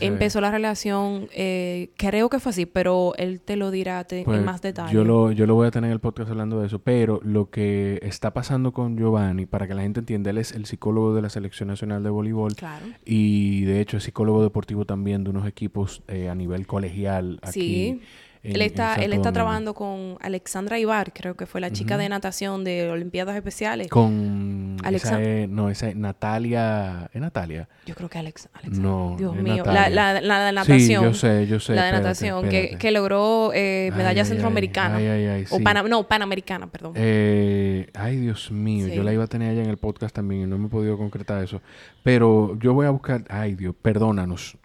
empezó, la relación. Eh, creo que fue así, pero él te lo dirá en pues, más detalle. Yo lo, yo lo voy a tener en el podcast hablando de eso. Pero lo que está pasando con Giovanni, para que la gente entienda, él es el psicólogo de la Selección Nacional de Voleibol. Claro. Y de hecho es psicólogo deportivo también de unos equipos eh, a nivel colegial aquí. Sí él está, él está trabajando con Alexandra Ibar, creo que fue la chica de natación de Olimpiadas Especiales. Con no, esa es Natalia, ¿es Natalia? Yo creo que Alex, No, Dios mío, la, la, la, de natación. Sí, yo sé, yo sé. La de natación, Que, que, logró eh, medalla centroamericana. Ay, ay, ay, o no, panamericana, perdón. Eh, ay, Dios mío, yo la iba a tener allá en el podcast también y no me he podido concretar eso. Pero yo voy a buscar, ay Dios, perdónanos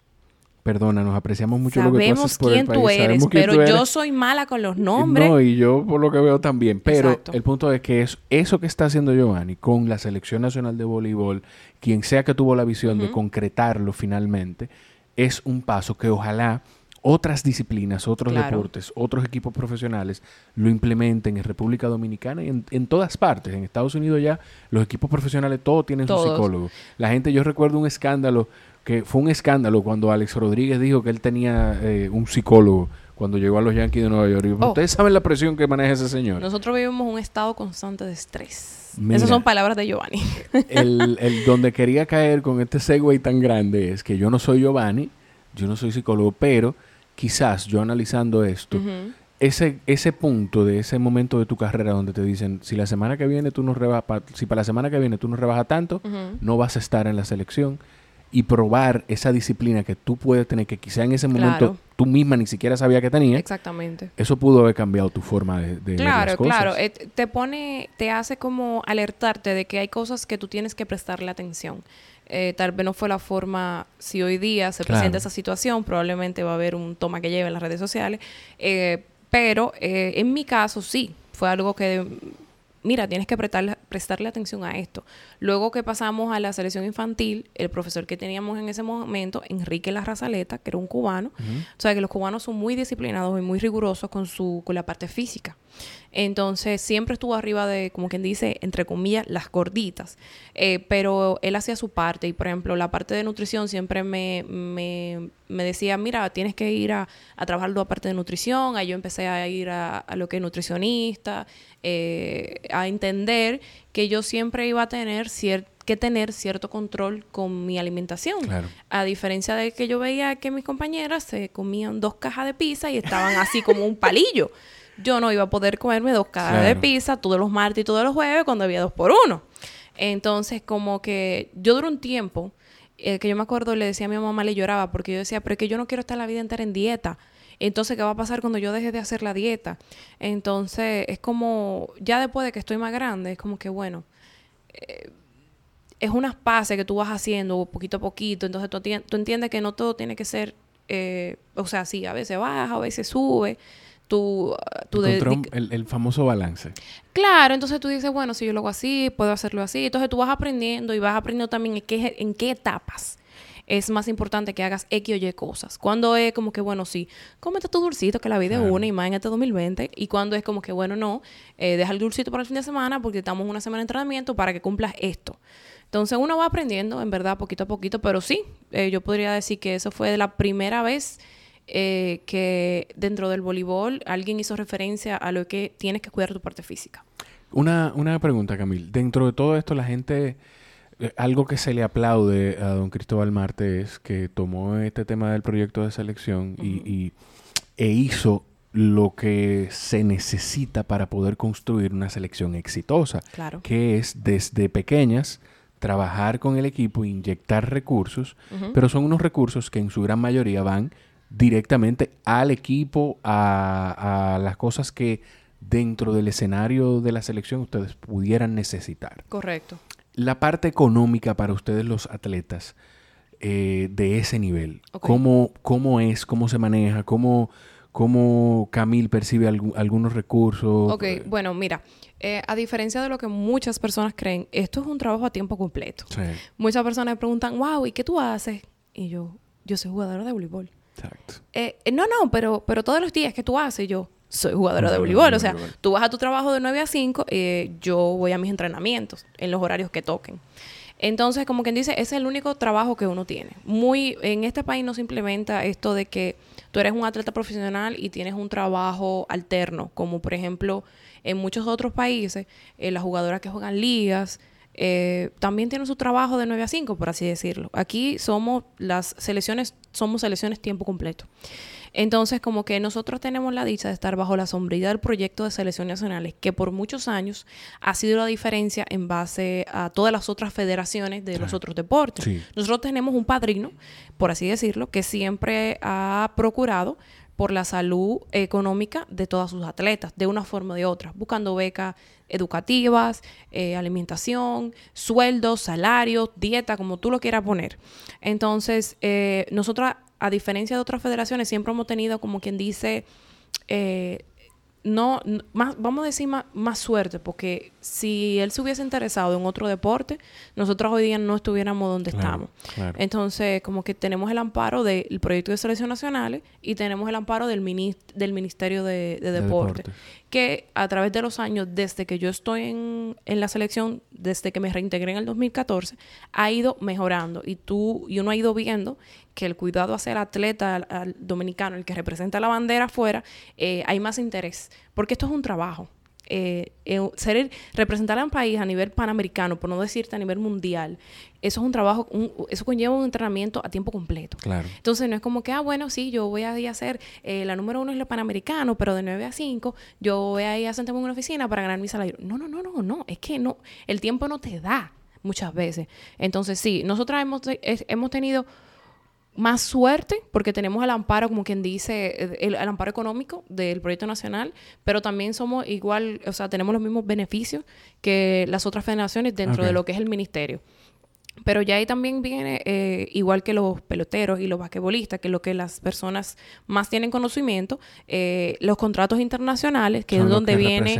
Perdona, nos apreciamos mucho lo que tú haces por quién el país. tú eres, pero yo soy mala con los nombres. No, y yo por lo que veo también. Pero el punto es que es eso que está haciendo Giovanni con la Selección Nacional de Voleibol, quien sea que tuvo la visión de concretarlo finalmente, es un paso que ojalá otras disciplinas, otros deportes, otros equipos profesionales lo implementen en República Dominicana y en, todas partes. En Estados Unidos ya los equipos profesionales todos tienen su psicólogo. La gente, yo recuerdo un escándalo que fue un escándalo cuando Alex Rodríguez dijo que él tenía eh, un psicólogo cuando llegó a los Yankees de Nueva York. Oh. Ustedes saben la presión que maneja ese señor. Nosotros vivimos un estado constante de estrés. Esas son palabras de Giovanni. el, el, donde quería caer con este segue tan grande es que yo no soy Giovanni, yo no soy psicólogo, pero quizás yo analizando esto, ese, ese punto de ese momento de tu carrera donde te dicen, si la semana que viene tú no rebajas, si para la semana que viene tú no rebajas tanto, no vas a estar en la selección y probar esa disciplina que tú puedes tener, que quizá en ese momento tú misma ni siquiera sabía que tenía. Exactamente. Eso pudo haber cambiado tu forma de, de claro, ver las cosas. Claro, eh, te pone, te hace como alertarte de que hay cosas que tú tienes que prestarle atención. Eh, tal vez no fue la forma, si hoy día se presenta esa situación, probablemente va a haber un toma que lleve en las redes sociales, eh, pero en mi caso sí, fue algo que mira, tienes que prestarle, prestarle atención a esto. Luego que pasamos a la selección infantil, el profesor que teníamos en ese momento, Enrique Larrazaleta, que era un cubano, o sea que los cubanos son muy disciplinados y muy rigurosos con, su, con la parte física. Entonces siempre estuvo arriba de, como quien dice, entre comillas, las gorditas. Eh, pero él hacía su parte y, por ejemplo, la parte de nutrición siempre me, me, me decía, mira, tienes que ir a, a trabajar la parte de nutrición. Ahí yo empecé a ir a, a lo que es nutricionista, eh, a entender que yo siempre iba a tener que tener cierto control con mi alimentación. A diferencia de que yo veía que mis compañeras se comían dos cajas de pizza y estaban así como un palillo yo no iba a poder comerme dos cajas de pizza todos los martes y todos los jueves cuando había dos por uno. Entonces, como que yo duré un tiempo eh, que yo me acuerdo, le decía a mi mamá, le lloraba, porque yo decía, pero es que yo no quiero estar la vida entera en dieta. Entonces, ¿qué va a pasar cuando yo deje de hacer la dieta? Entonces, es como, ya después de que estoy más grande, es como que, bueno, eh, es unas pases que tú vas haciendo poquito a poquito. Entonces, tú, tú entiendes que no todo tiene que ser, eh, o sea, sí, a veces baja, a veces sube tu, tu el, el, famoso balance. Claro, entonces tú dices, bueno, si yo lo hago así, puedo hacerlo así. Entonces tú vas aprendiendo y vas aprendiendo también en qué, en qué etapas es más importante que hagas X o Y cosas. Cuando es como que, bueno, sí, cómete tu dulcito, que la vida es una y más en este 2020. Y cuando es como que, bueno, no, eh, deja el dulcito para el fin de semana porque estamos una semana de entrenamiento para que cumplas esto. Entonces uno va aprendiendo, en verdad, poquito a poquito, pero sí, eh, yo podría decir que eso fue la primera vez eh, que dentro del voleibol alguien hizo referencia a lo que tienes que cuidar tu parte física. Una, una pregunta, Camil. Dentro de todo esto, la gente, eh, algo que se le aplaude a don Cristóbal Marte es que tomó este tema del proyecto de selección y, e hizo lo que se necesita para poder construir una selección exitosa. Claro. Que es desde pequeñas trabajar con el equipo, inyectar recursos, pero son unos recursos que en su gran mayoría van directamente al equipo, a, las cosas que dentro del escenario de la selección ustedes pudieran necesitar. Correcto. La parte económica para ustedes los atletas eh, de ese nivel, ¿cómo, ¿cómo, es, cómo se maneja, cómo, cómo Camil percibe algunos recursos? Ok, bueno, mira, eh, a diferencia de lo que muchas personas creen, esto es un trabajo a tiempo completo. Muchas personas me preguntan, wow, ¿y qué tú haces? Y yo, yo soy jugadora de voleibol. Exacto. Eh, eh, no, no, pero, pero todos los días que tú haces, yo soy jugadora de voleibol. O sea, tú vas a tu trabajo de 9 a 5, eh, yo voy a mis entrenamientos en los horarios que toquen. Entonces, como quien dice, ese es el único trabajo que uno tiene. Muy, en este país no se implementa esto de que tú eres un atleta profesional y tienes un trabajo alterno, como por ejemplo en muchos otros países, las jugadoras que juegan ligas, eh, también tienen su trabajo de 9 a 5, por así decirlo. Aquí somos las selecciones, somos selecciones tiempo completo. Entonces, como que nosotros tenemos la dicha de estar bajo la sombrilla del proyecto de selecciones nacionales, que por muchos años ha sido la diferencia en base a todas las otras federaciones de los otros deportes. Nosotros tenemos un padrino, por así decirlo, que siempre ha procurado por la salud económica de todas sus atletas, de una forma o de otra, buscando becas educativas, eh, alimentación, sueldos, salarios, dieta, como tú lo quieras poner. Entonces, eh, nosotros, a diferencia de otras federaciones, siempre hemos tenido, como quien dice, eh, no, más, vamos a decir más, suerte, porque si él se hubiese interesado en otro deporte, nosotros hoy día no estuviéramos donde estamos. Entonces, como que tenemos el amparo del proyecto de selección nacionales y tenemos el amparo del, del Ministerio de, deporte, que a través de los años, desde que yo estoy en, en, la selección, desde que me reintegré en el 2014, ha ido mejorando y tú y uno ha ido viendo que el cuidado hacia el atleta al, dominicano, el que representa la bandera afuera, eh, hay más interés, porque esto es un trabajo. Eh, eh, ser, representar a un país a nivel panamericano, por no decirte a nivel mundial, eso es un trabajo, eso conlleva un entrenamiento a tiempo completo. Claro. Entonces no es como que, ah, bueno, sí, yo voy a ir a hacer, eh, la número uno es lo panamericano, pero de 9 a 5, yo voy a ir a sentarme en una oficina para ganar mi salario. No, no, no, no, no, es que no, el tiempo no te da muchas veces. Entonces sí, nosotras hemos, hemos tenido más suerte porque tenemos el amparo, como quien dice, el, amparo económico del proyecto nacional, pero también somos igual, o sea, tenemos los mismos beneficios que las otras federaciones dentro de lo que es el ministerio. Pero ya ahí también viene, eh, igual que los peloteros y los basquetbolistas, que es lo que las personas más tienen conocimiento, eh, los contratos internacionales, que es donde viene...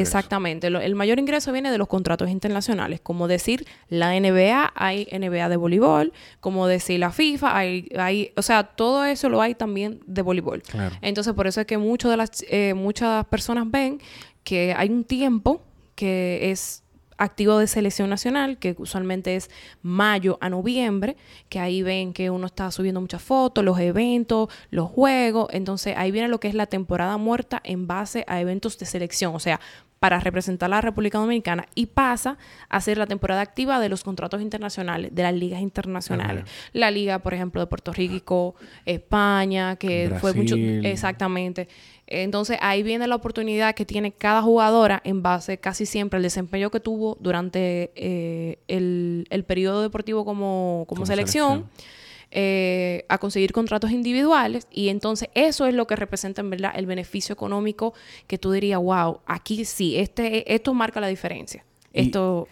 exactamente. el mayor ingreso viene de los contratos internacionales. Como decir la NBA, hay NBA de voleibol. Como decir la FIFA, hay... hay o sea, todo eso lo hay también de voleibol. Entonces, por eso es que mucho de las, eh, muchas personas ven que hay un tiempo que es activo de selección nacional, que usualmente es mayo a noviembre, que ahí ven que uno está subiendo muchas fotos, los eventos, los juegos, entonces ahí viene lo que es la temporada muerta en base a eventos de selección, o sea, para representar a la República Dominicana y pasa a ser la temporada activa de los contratos internacionales, de las ligas internacionales. La liga, por ejemplo, de Puerto Rico, España, que fue mucho... Exactamente. Entonces ahí viene la oportunidad que tiene cada jugadora en base casi siempre al desempeño que tuvo durante eh, el, el, periodo deportivo como, como, selección. Eh, a conseguir contratos individuales y entonces eso es lo que representa en verdad el beneficio económico que tú dirías, wow, aquí sí, este, esto marca la diferencia. Esto...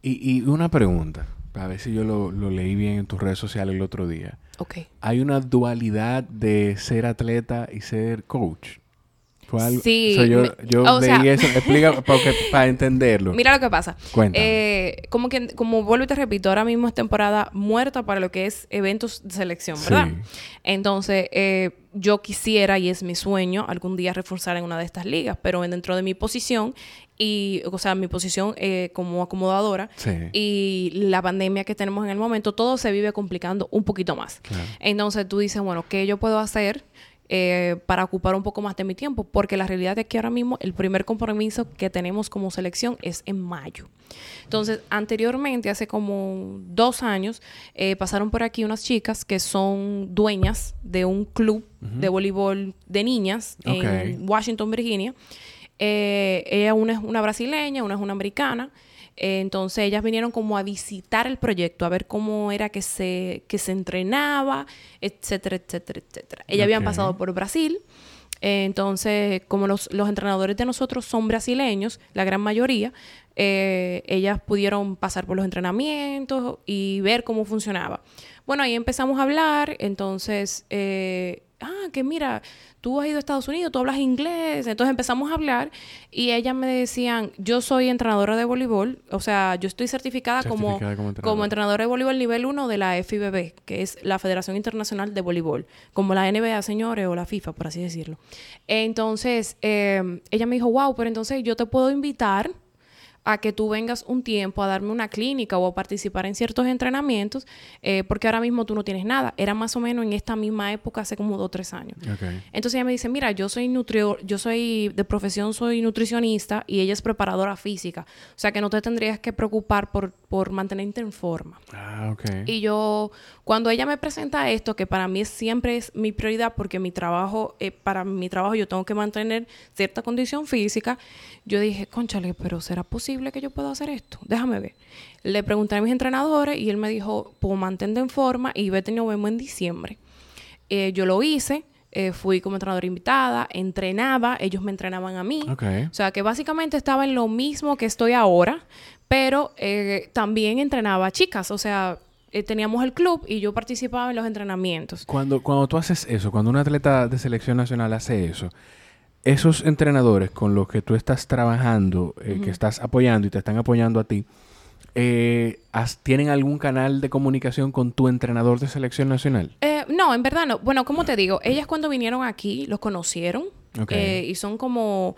Y, una pregunta, a ver si yo lo, lo, leí bien en tus redes sociales el otro día. Ok. Hay una dualidad de ser atleta y ser coach. Sí. yo, yo leí eso. Explica para entenderlo. Mira lo que pasa. Eh, como que, como vuelvo y te repito, ahora mismo es temporada muerta para lo que es eventos de selección, ¿verdad? Entonces, eh, yo quisiera, y es mi sueño, algún día reforzar en una de estas ligas, pero dentro de mi posición, y, o sea, mi posición eh, como acomodadora y la pandemia que tenemos en el momento, todo se vive complicando un poquito más. Entonces tú dices, bueno, ¿qué yo puedo hacer? Eh, para ocupar un poco más de mi tiempo, porque la realidad es que ahora mismo el primer compromiso que tenemos como selección es en mayo. Entonces, anteriormente, hace como dos años, eh, pasaron por aquí unas chicas que son dueñas de un club de voleibol de niñas en Washington, Virginia. Eh, ella una es una brasileña, una es una americana entonces ellas vinieron como a visitar el proyecto, a ver cómo era que se, que se entrenaba, etcétera, etcétera, etcétera. Ellas habían pasado por Brasil. entonces, como los, los, entrenadores de nosotros son brasileños, la gran mayoría, eh, ellas pudieron pasar por los entrenamientos y ver cómo funcionaba. Bueno, ahí empezamos a hablar, entonces eh, ah, que mira, tú has ido a Estados Unidos, tú hablas inglés. Entonces empezamos a hablar y ellas me decían, yo soy entrenadora de voleibol, o sea, yo estoy certificada, como, como, entrenadora. de voleibol nivel 1 de la FIBB, que es la Federación Internacional de Voleibol, como la NBA, señores, o la FIFA, por así decirlo. Entonces, eh, ella me dijo, wow, pero entonces yo te puedo invitar a que tú vengas un tiempo a darme una clínica o a participar en ciertos entrenamientos, eh, porque ahora mismo tú no tienes nada. Era más o menos en esta misma época, hace como dos o tres años. Entonces ella me dice, mira, yo soy nutrio yo soy de profesión, soy nutricionista y ella es preparadora física. O sea que no te tendrías que preocupar por, por mantenerte en forma. Ah. Y yo, cuando ella me presenta esto, que para mí siempre es mi prioridad, porque mi trabajo, eh, para mi trabajo yo tengo que mantener cierta condición física, yo dije, conchale, pero ¿será posible que yo pueda hacer esto? Déjame ver. Le pregunté a mis entrenadores y él me dijo, pues mantente en forma y vete nos vemos en diciembre. Eh, yo lo hice. Eh, fui como entrenadora invitada, entrenaba, ellos me entrenaban a mí. O sea que básicamente estaba en lo mismo que estoy ahora, pero eh, también entrenaba chicas. O sea, teníamos el club y yo participaba en los entrenamientos. Cuando, cuando tú haces eso, cuando un atleta de selección nacional hace eso, esos entrenadores con los que tú estás trabajando, eh, que estás apoyando y te están apoyando a ti, eh, ¿tienen algún canal de comunicación con tu entrenador de selección nacional? Eh, no, en verdad no. Bueno, como te digo, ellas cuando vinieron aquí los conocieron y son como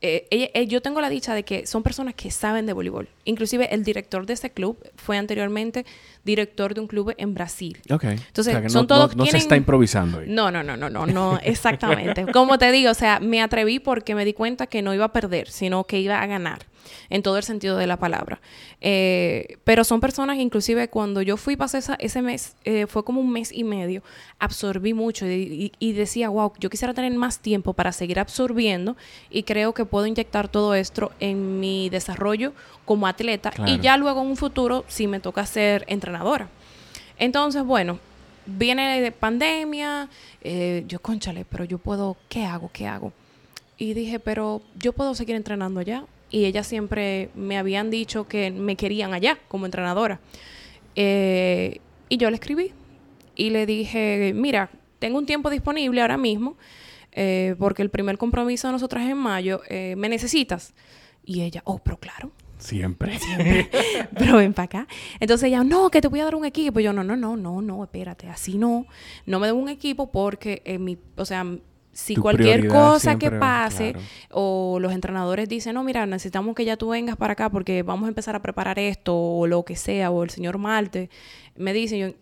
eh, eh, yo tengo la dicha de que son personas que saben de voleibol. Inclusive el director de ese club fue anteriormente director de un club en Brasil. Ok. Entonces, son todos no, se está improvisando ahí. No, no, no, no, no, no, exactamente. Como te digo, o sea, me atreví porque me di cuenta que no iba a perder, sino que iba a ganar en todo el sentido de la palabra. Eh, pero son personas que inclusive cuando yo fui, pasé ese mes, eh, fue como un mes y medio, absorbí mucho y, decía, wow, yo quisiera tener más tiempo para seguir absorbiendo y creo que puedo inyectar todo esto en mi desarrollo como atleta y ya luego en un futuro si me toca ser entrenadora. Entonces, bueno, viene de pandemia, eh, yo, conchale, pero yo puedo, ¿qué hago? ¿Qué hago? Y dije, pero yo puedo seguir entrenando allá y ellas siempre me habían dicho que me querían allá como entrenadora. Eh, y yo le escribí y le dije, mira, tengo un tiempo disponible ahora mismo eh, porque el primer compromiso de nosotras es en mayo, eh, ¿me necesitas? Y ella, oh, pero claro. Siempre. pero ven para acá. Entonces ella, no, que te voy a dar un equipo. yo, no, no, no, no, no, espérate, así no. No me den un equipo porque, en mi, o sea, si cualquier cosa que pase o los entrenadores dicen, no, mira, necesitamos que ya tú vengas para acá porque vamos a empezar a preparar esto o lo que sea, o el señor Malte, me dice,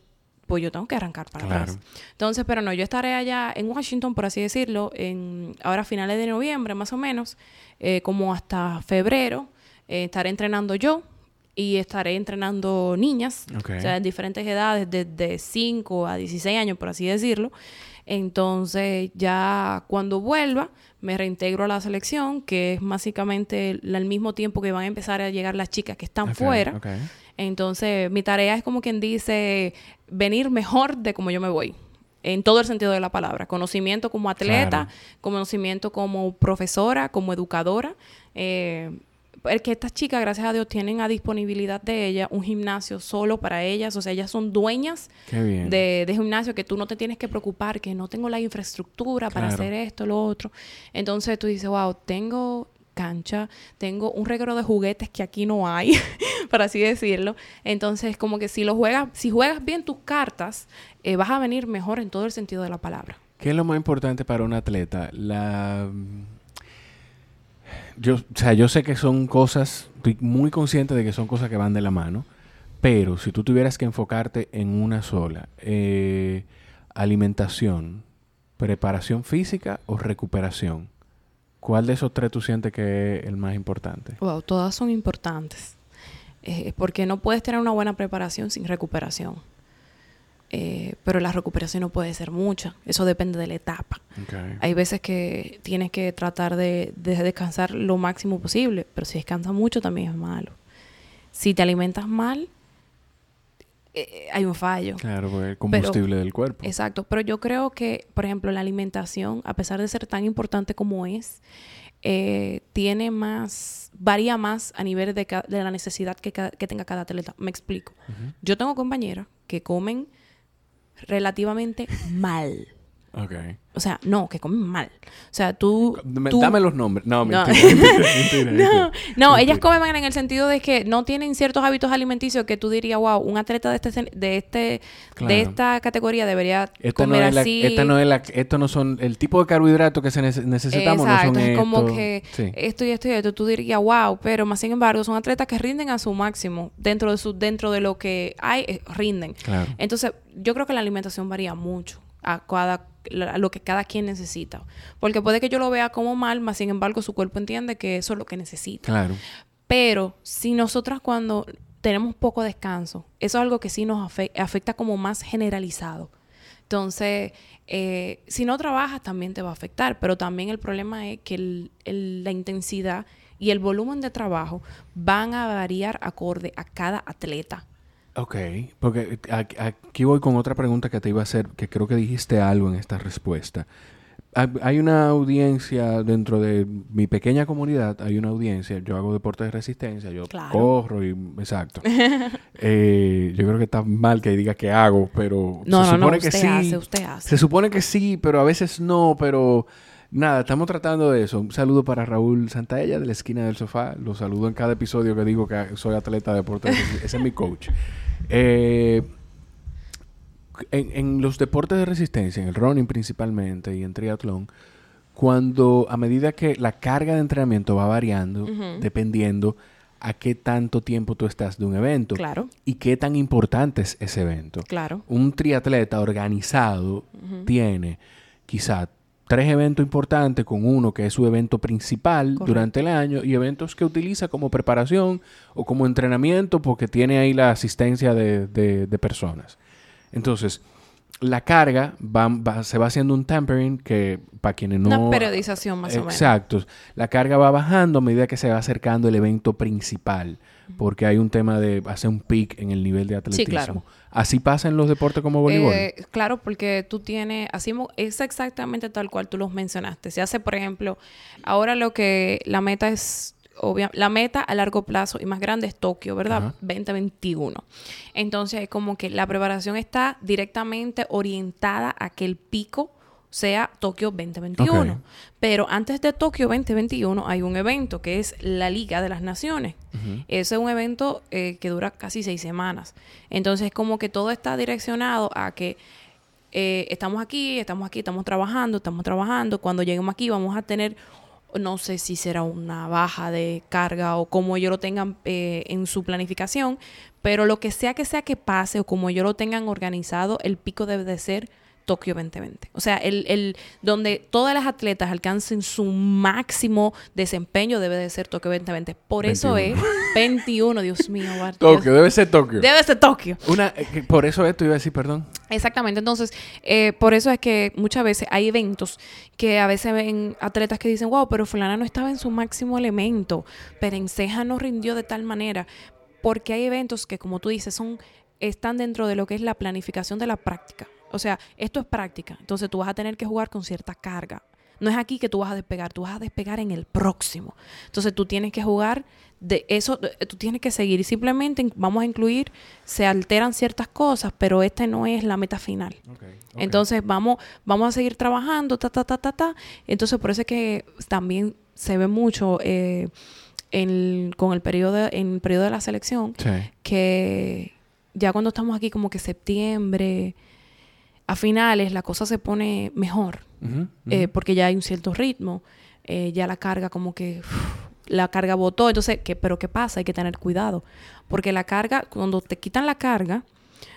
pues yo tengo que arrancar para atrás. Entonces, pero no, yo estaré allá en Washington, por así decirlo, en ahora a finales de noviembre más o menos, eh, como hasta febrero, eh, estaré entrenando yo y estaré entrenando niñas, o sea, en diferentes edades, desde 5 a 16 años, por así decirlo. Entonces ya cuando vuelva me reintegro a la selección, que es básicamente al mismo tiempo que van a empezar a llegar las chicas que están fuera. Entonces mi tarea es como quien dice venir mejor de como yo me voy en todo el sentido de la palabra. Conocimiento como atleta, conocimiento como profesora, como educadora. Eh, el que estas chicas, gracias a Dios, tienen a disponibilidad de ellas un gimnasio solo para ellas. O sea, ellas son dueñas De, de, gimnasio que tú no te tienes que preocupar, que no tengo la infraestructura para hacer esto, lo otro. Entonces tú dices, wow, tengo cancha, tengo un regalo de juguetes que aquí no hay, por así decirlo. Entonces, como que si lo juegas, si juegas bien tus cartas, eh, vas a venir mejor en todo el sentido de la palabra. ¿Qué es lo más importante para un atleta? La yo, o sea, yo sé que son cosas, estoy muy consciente de que son cosas que van de la mano, pero si tú tuvieras que enfocarte en una sola, eh, alimentación, preparación física o recuperación, ¿cuál de esos tres tú sientes que es el más importante? Wow, todas son importantes, eh, porque no puedes tener una buena preparación sin recuperación. Eh, pero la recuperación no puede ser mucha. Eso depende de la etapa. Hay veces que tienes que tratar de, descansar lo máximo posible, pero si descansas mucho también es malo. Si te alimentas mal, eh, hay un fallo. Claro, porque el combustible del cuerpo. Exacto, pero yo creo que, por ejemplo, la alimentación, a pesar de ser tan importante como es, eh, tiene más, varía más a nivel de, la necesidad que, tenga cada atleta. Me explico. Yo tengo compañeras que comen relativamente mal. Ok. O sea, no, que comen mal. O sea, tú... Dame los nombres. No, no. no, ellas comen en el sentido de que no tienen ciertos hábitos alimenticios que tú dirías, wow, un atleta de este de este de esta categoría debería comer así. esta no es la, esto no son el tipo de carbohidratos que se necesitamos Exacto, no son es como que esto y esto y esto tú dirías, wow, pero más sin embargo son atletas que rinden a su máximo dentro de su dentro de lo que hay eh, rinden. Claro. Entonces, yo creo que la alimentación varía mucho a cada lo que cada quien necesita. Porque puede que yo lo vea como mal, más sin embargo su cuerpo entiende que eso es lo que necesita. Claro. Pero si nosotras cuando tenemos poco descanso, eso es algo que sí nos afecta como más generalizado. Entonces, eh, si no trabajas también te va a afectar, pero también el problema es que la intensidad y el volumen de trabajo van a variar acorde a cada atleta. Ok, porque aquí voy con otra pregunta que te iba a hacer, que creo que dijiste algo en esta respuesta. Hay una audiencia dentro de mi pequeña comunidad, hay una audiencia, yo hago deporte de resistencia, yo corro y exacto. Eh, yo creo que está mal que diga que hago, pero no, se supone que sí. Hace, usted hace. Se supone que sí, pero a veces no, pero Nada, estamos tratando de eso. Un saludo para Raúl Santaella de la esquina del sofá. Lo saludo en cada episodio que digo que soy atleta de deporte. Ese es mi coach. Eh, en, los deportes de resistencia, en el running principalmente y en triatlón, cuando a medida que la carga de entrenamiento va variando, dependiendo a qué tanto tiempo tú estás de un evento Claro, y qué tan importante es ese evento. claro. Un triatleta organizado tiene quizá tres eventos importantes con uno que es su evento principal Correcto. durante el año y eventos que utiliza como preparación o como entrenamiento porque tiene ahí la asistencia de, de- de personas. Entonces, la carga va- va- se va haciendo un tempering que para quienes no... Una periodización más o menos. Exacto. La carga va bajando a medida que se va acercando el evento principal, porque hay un tema de hacer un peak en el nivel de atletismo. claro. Así pasa en los deportes como voleibol. Eh, claro, porque tú tienes, así es exactamente tal cual tú los mencionaste. Se hace, por ejemplo, ahora lo que la meta es, obvia, la meta a largo plazo y más grande es Tokio, ¿verdad? Ajá. 2021. Entonces, es como que la preparación está directamente orientada a que el pico sea Tokio 2021. Ok. Pero antes de Tokio 2021 hay un evento que es la Liga de las Naciones. Ese es un evento eh, que dura casi seis semanas. Entonces, como que todo está direccionado a que eh, estamos aquí, estamos aquí, estamos trabajando, estamos trabajando. Cuando lleguemos aquí vamos a tener, no sé si será una baja de carga o como ellos lo tengan eh, en su planificación, pero lo que sea que sea que pase o como ellos lo tengan organizado, el pico debe de ser Tokio 2020. O sea, el, el donde todas las atletas alcancen su máximo desempeño debe de ser Tokio 2020. Por eso 21. es 21, Dios mío. Bart, Tokio, debe ser Tokio. Debe ser Tokio. Una, eh, por eso esto iba a decir, perdón. Exactamente, entonces, eh, por eso es que muchas veces hay eventos que a veces ven atletas que dicen, wow, pero fulana no estaba en su máximo elemento, Perenceja no rindió de tal manera, porque hay eventos que, como tú dices, son están dentro de lo que es la planificación de la práctica. O sea, esto es práctica, entonces tú vas a tener que jugar con cierta carga. No es aquí que tú vas a despegar, tú vas a despegar en el próximo. Entonces tú tienes que jugar de eso, de- tú tienes que seguir. Y simplemente vamos a incluir, se alteran ciertas cosas, pero esta no es la meta final. Entonces vamos, vamos a seguir trabajando, ta, ta, ta, ta, ta. Entonces por eso es que también se ve mucho eh, en- con el periodo, en el periodo de la selección, Sí. que ya cuando estamos aquí como que septiembre, a finales la cosa se pone mejor, eh, porque ya hay un cierto ritmo, eh, ya la carga como que la carga botó, entonces, ¿qué, pero ¿qué pasa? Hay que tener cuidado, porque la carga, cuando te quitan la carga,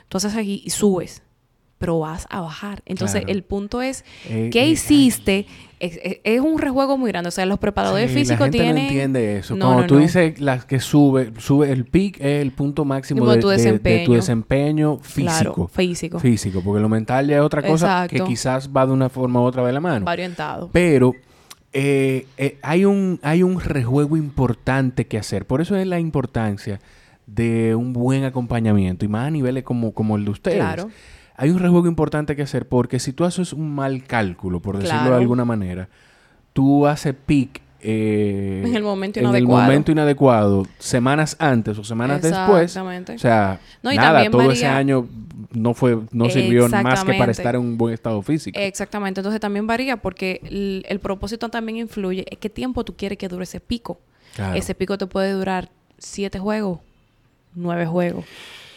tú haces aquí y subes, pero vas a bajar. Entonces, Claro. el punto es, Eh, ¿qué eh, hiciste? Es, es- es un rejuego muy grande, o sea, los preparadores Sí, físicos la gente tienen... no entiende eso. No, Cuando no, tú no. dices las que sube, sube el peak es el punto máximo de, de tu de- de tu desempeño. físico. Claro, físico. Físico, porque lo mental ya es otra cosa que quizás va de una forma u otra de la mano. Va orientado. Pero eh, eh, hay, un, hay un rejuego importante que hacer. Por eso es la importancia de un buen acompañamiento y más a niveles como, como el de ustedes. Claro. Hay un rejuego importante que hacer porque si tú haces un mal cálculo, por decirlo Claro. de alguna manera, tú haces peak eh, En el momento en el inadecuado. momento inadecuado, semanas antes o semanas después. O sea, No, y nada, todo ese año no fue, no sirvió más que para estar en un buen estado físico. Exactamente, entonces también varía porque el, el propósito también influye en qué tiempo tú quieres que dure ese pico. Claro. Ese pico te puede durar siete juegos, nueve juegos,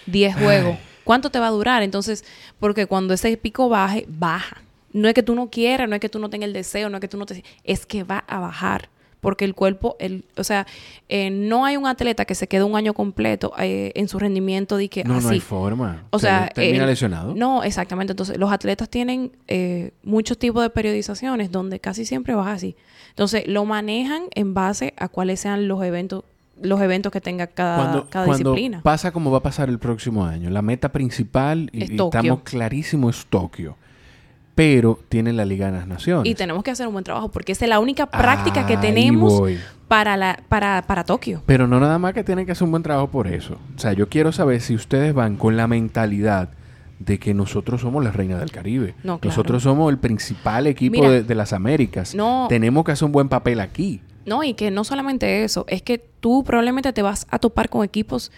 diez juegos. ¿Cuánto te va a durar? Entonces, porque cuando ese pico baje, baja. No es que tú no quieras, no es que tú no tengas el deseo, no es que tú no te... Es que va a bajar. Porque el cuerpo, el, o sea, eh, no hay un atleta que se quede un año completo eh, en su rendimiento de que No, no hay así. forma. O Se sea, termina el- lesionado. No, exactamente. Entonces, los atletas tienen eh, muchos tipos de periodizaciones donde casi siempre vas así. Entonces, lo manejan en base a cuáles sean los eventos, los eventos que tenga cada, cuando, cada cuando disciplina. pasa como va a pasar el próximo año, la meta principal, y, Es y Tokio. estamos clarísimo, es Tokio. Pero tiene la Liga de las Naciones. Y tenemos que hacer un buen trabajo porque esa es la única práctica que tenemos para, la, para, para Tokio. Pero no nada más que tienen que hacer un buen trabajo por eso. O sea, yo quiero saber si ustedes van con la mentalidad de que nosotros somos la reina del Caribe. No, claro. Nosotros somos el principal equipo Mira, de, de las Américas. no- Tenemos que hacer un buen papel aquí. No, y que no solamente eso, es que tú probablemente te vas a topar con equipos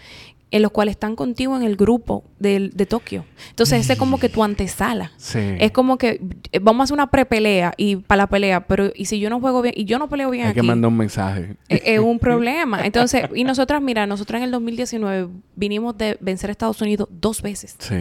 en los cuales están contigo en el grupo del- de, Tokio. Entonces, ese es como que tu antesala. Sí. Es como que eh, vamos a hacer una prepelea y para la pelea, pero y si yo no juego bien y yo no peleo bien Hay aquí, que mandar un mensaje. es, es un problema. Entonces, y nosotras, mira, nosotras en el 2019 vinimos de vencer a Estados Unidos dos veces. Sí.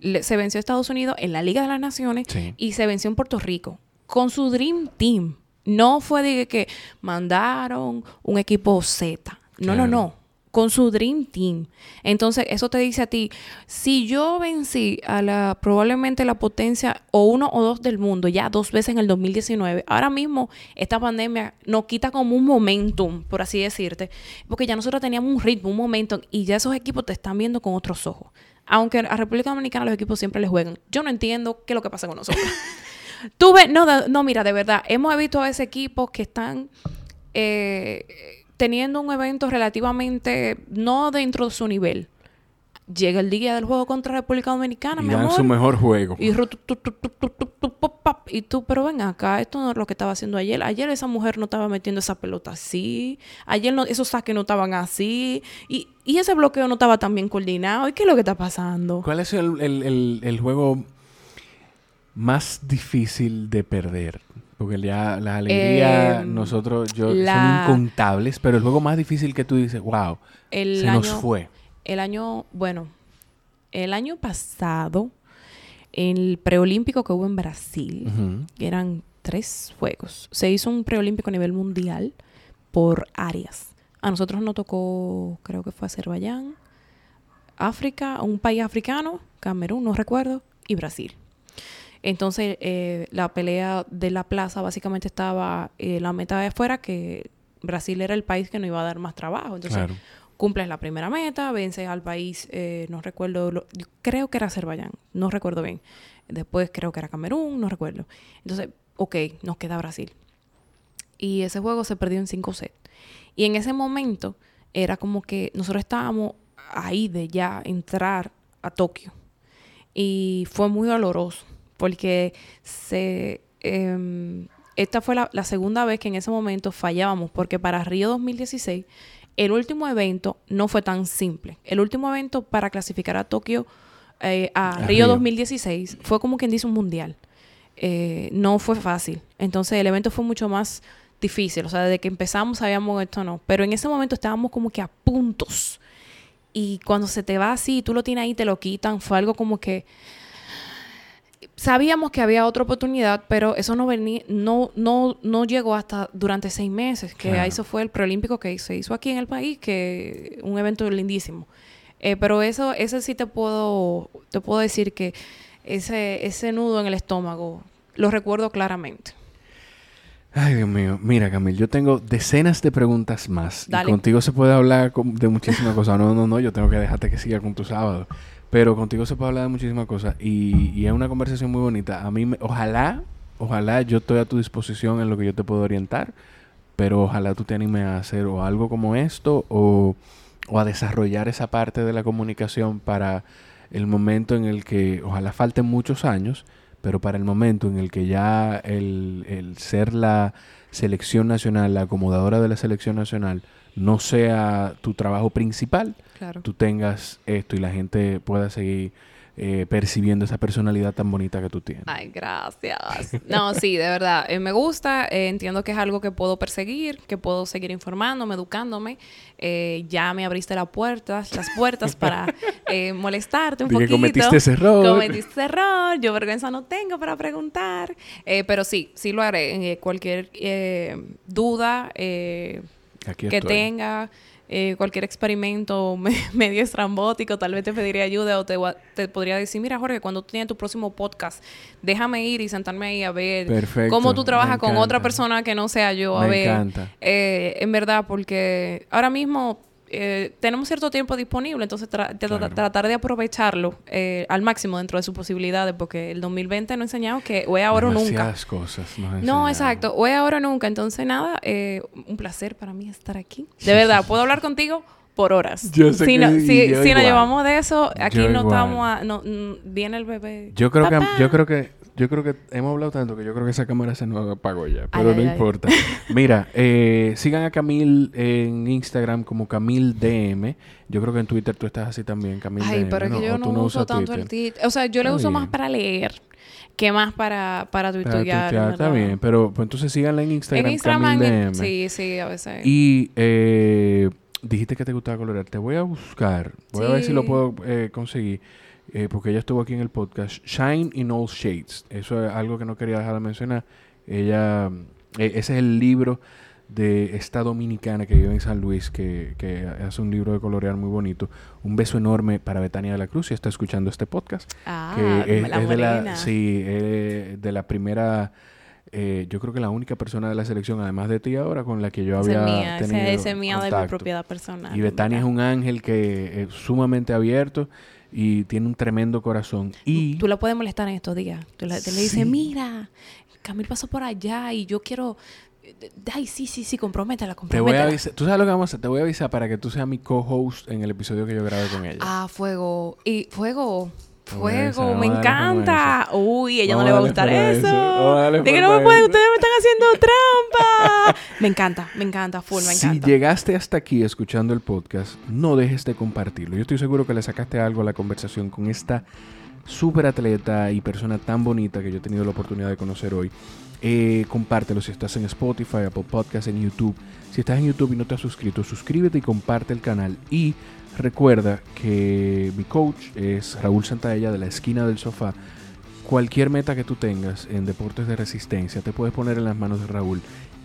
Le- se venció a Estados Unidos en la Liga de las Naciones Sí. y se venció en Puerto Rico con su Dream Team. No fue de que mandaron un equipo Z. No, no, no con su Dream Team. Entonces, eso te dice a ti, si yo vencí a la probablemente la potencia o uno o dos del mundo ya dos veces en el 2019, ahora mismo esta pandemia nos quita como un momentum, por así decirte, porque ya nosotros teníamos un ritmo, un momentum y ya esos equipos te están viendo con otros ojos. Aunque a República Dominicana los equipos siempre les juegan. Yo no entiendo qué es lo que pasa con nosotros. Tuve, no, no, mira, de verdad, hemos visto a ese equipos que están... Eh, teniendo un evento relativamente no dentro de su nivel. Llega el día del juego contra República Dominicana, y dan su mejor juego. Y, y tú, pero ven acá, esto no es lo que estaba haciendo ayer. Ayer esa mujer no estaba metiendo esa pelota así. Ayer no, esos saques no estaban así. Y, y ese bloqueo no estaba tan bien coordinado. ¿Y qué es lo que está pasando? ¿Cuál es el, el, el juego más difícil de perder? Porque ya la alegría, em, nosotros, yo, son incontables, pero el juego más difícil que tú dices, wow, se nos fue. El año, bueno, el año pasado, el preolímpico que hubo en Brasil, eran tres juegos. Se hizo un preolímpico a nivel mundial por áreas. A nosotros nos tocó, creo que fue Azerbaiyán, África, un país africano, Camerún, no recuerdo, y Brasil. Entonces, eh, la pelea de la plaza básicamente estaba eh, la meta de afuera, que Brasil era el país que no iba a dar más trabajo. Entonces, cumples la primera meta, vences al país, eh, no recuerdo, creo que era Azerbaiyán, no recuerdo bien. Después creo que era Camerún, no recuerdo. Entonces, ok, nos queda Brasil. Y ese juego se perdió en 5 sets. Y en ese momento era como que nosotros estábamos ahí de ya entrar a Tokio. Y fue muy doloroso porque se, em, esta fue la, segunda vez que en ese momento fallábamos, porque para Río 2016 el último evento no fue tan simple. El último evento para clasificar a Tokio, eh, a, Río, 2016, fue como quien dice un mundial. Eh, no fue fácil. Entonces el evento fue mucho más difícil. O sea, desde que empezamos sabíamos esto no. Pero en ese momento estábamos como que a puntos. Y cuando se te va así, tú lo tienes ahí, te lo quitan, fue algo como que sabíamos que había otra oportunidad, pero eso no venía, no, no, no llegó hasta durante seis meses, que eso fue el preolímpico que se hizo aquí en el país, que un evento lindísimo. Eh, pero eso, ese sí te puedo, te puedo decir que ese, ese nudo en el estómago lo recuerdo claramente. Ay, Dios mío. Mira, Camil, yo tengo decenas de preguntas más. Y contigo se puede hablar de muchísimas cosas. No, no, no, yo tengo que dejarte que siga con tu sábado. Pero contigo se puede hablar de muchísimas cosas y, y es una conversación muy bonita. A mí, me, ojalá, ojalá yo estoy a tu disposición en lo que yo te puedo orientar, pero ojalá tú te animes a hacer o algo como esto o, o a desarrollar esa parte de la comunicación para el momento en el que, ojalá falten muchos años, pero para el momento en el que ya el, el ser la selección nacional, la acomodadora de la selección nacional, no sea tu trabajo principal, tú tengas esto y la gente pueda seguir eh, percibiendo esa personalidad tan bonita que tú tienes. Ay, gracias. No, sí, de verdad. Eh, me gusta. Eh, entiendo que es algo que puedo perseguir, que puedo seguir informándome, educándome. ya me abriste las puertas, las puertas para molestarte un poquito. cometiste ese error. Cometiste ese error. Yo vergüenza no tengo para preguntar. pero sí, sí lo haré. cualquier duda que tenga eh, cualquier experimento medio estrambótico, tal vez te pediría ayuda o te, te, podría decir, mira Jorge, cuando tú tienes tu próximo podcast, déjame ir y sentarme ahí a ver cómo tú trabajas con otra persona que no sea yo. A ver, encanta. Eh, en verdad, porque ahora mismo eh, tenemos cierto tiempo disponible, entonces tratar de aprovecharlo eh, al máximo dentro de sus posibilidades, porque el 2020 nos ha enseñado que o es ahora o nunca. cosas. no, exacto, o es ahora o nunca. Entonces, nada, eh, un placer para mí estar aquí. De verdad, puedo hablar contigo por horas. Yo sé si, no, si, nos llevamos de eso, aquí no estamos a, no, viene el bebé. Yo creo que yo creo que yo creo que hemos hablado tanto que yo creo que esa cámara se nos apagó ya, pero no importa. Mira, eh, sigan a Camil en Instagram como Camil DM. Yo creo que en Twitter tú estás así también, Camil Ay, pero es que yo no, uso tanto el Twitter. O sea, yo le uso más para leer que más para, para tuitear. está bien, pero pues entonces síganla en Instagram. En Instagram, DM. sí, sí, a veces. Y eh, dijiste que te gustaba colorear. Te voy a buscar, voy a ver si lo puedo eh, conseguir eh, porque ella estuvo aquí en el podcast, Shine in All Shades. Eso es algo que no quería dejar de mencionar. Ella ese es el libro de esta dominicana que vive en San Luis, que, que, hace un libro de colorear muy bonito. Un beso enorme para Betania de la Cruz, y está escuchando este podcast. Ah, que es, la es de la, sí, eh, de la primera, eh, yo creo que la única persona de la selección, además de ti ahora, con la que yo Esa es había mía, tenido esa, esa es mía de mi contacto. propiedad personal. Y Betania es un ángel que es sumamente abierto y tiene un tremendo corazón. Y Tú la puedes molestar en estos días. Tú, la- le dices, mira, Camil pasó por allá y yo quiero... Ay, sí, sí, sí, comprométela, te voy a comprométela. avisar, tú sabes lo que vamos a hacer, te voy a avisar para que tú seas mi co-host en el episodio que yo grabé con ella. Ah, fuego. Y fuego. Fuego, me encanta. Uy, ella no le va a gustar eso. De que no me pueden, ustedes me están haciendo trampa. me encanta, me encanta, full, me si encanta. llegaste hasta aquí escuchando el podcast, no dejes de compartirlo. Yo estoy seguro que le sacaste algo a la conversación con esta súper atleta y persona tan bonita que yo he tenido la oportunidad de conocer hoy. Eh, compártelo si estás en Spotify, Apple Podcasts, en YouTube. Si estás en YouTube y no te has suscrito, suscríbete y comparte el canal. Y recuerda que mi coach es Raúl Santaella de la esquina del sofá. Cualquier meta que tú tengas en deportes de resistencia, te puedes poner en las manos de Raúl.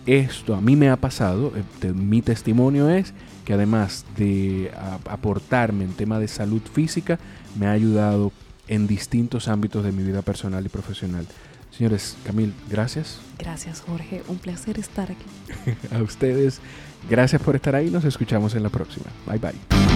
Esto a mí me ha pasado, eh, mi testimonio es que además de aportarme en tema de salud física, me ha ayudado en distintos ámbitos de mi vida personal y profesional. Señores, Camil, gracias Gracias, Jorge. Un placer estar aquí. a ustedes. Gracias por estar ahí. Nos escuchamos en la próxima. Bye bye.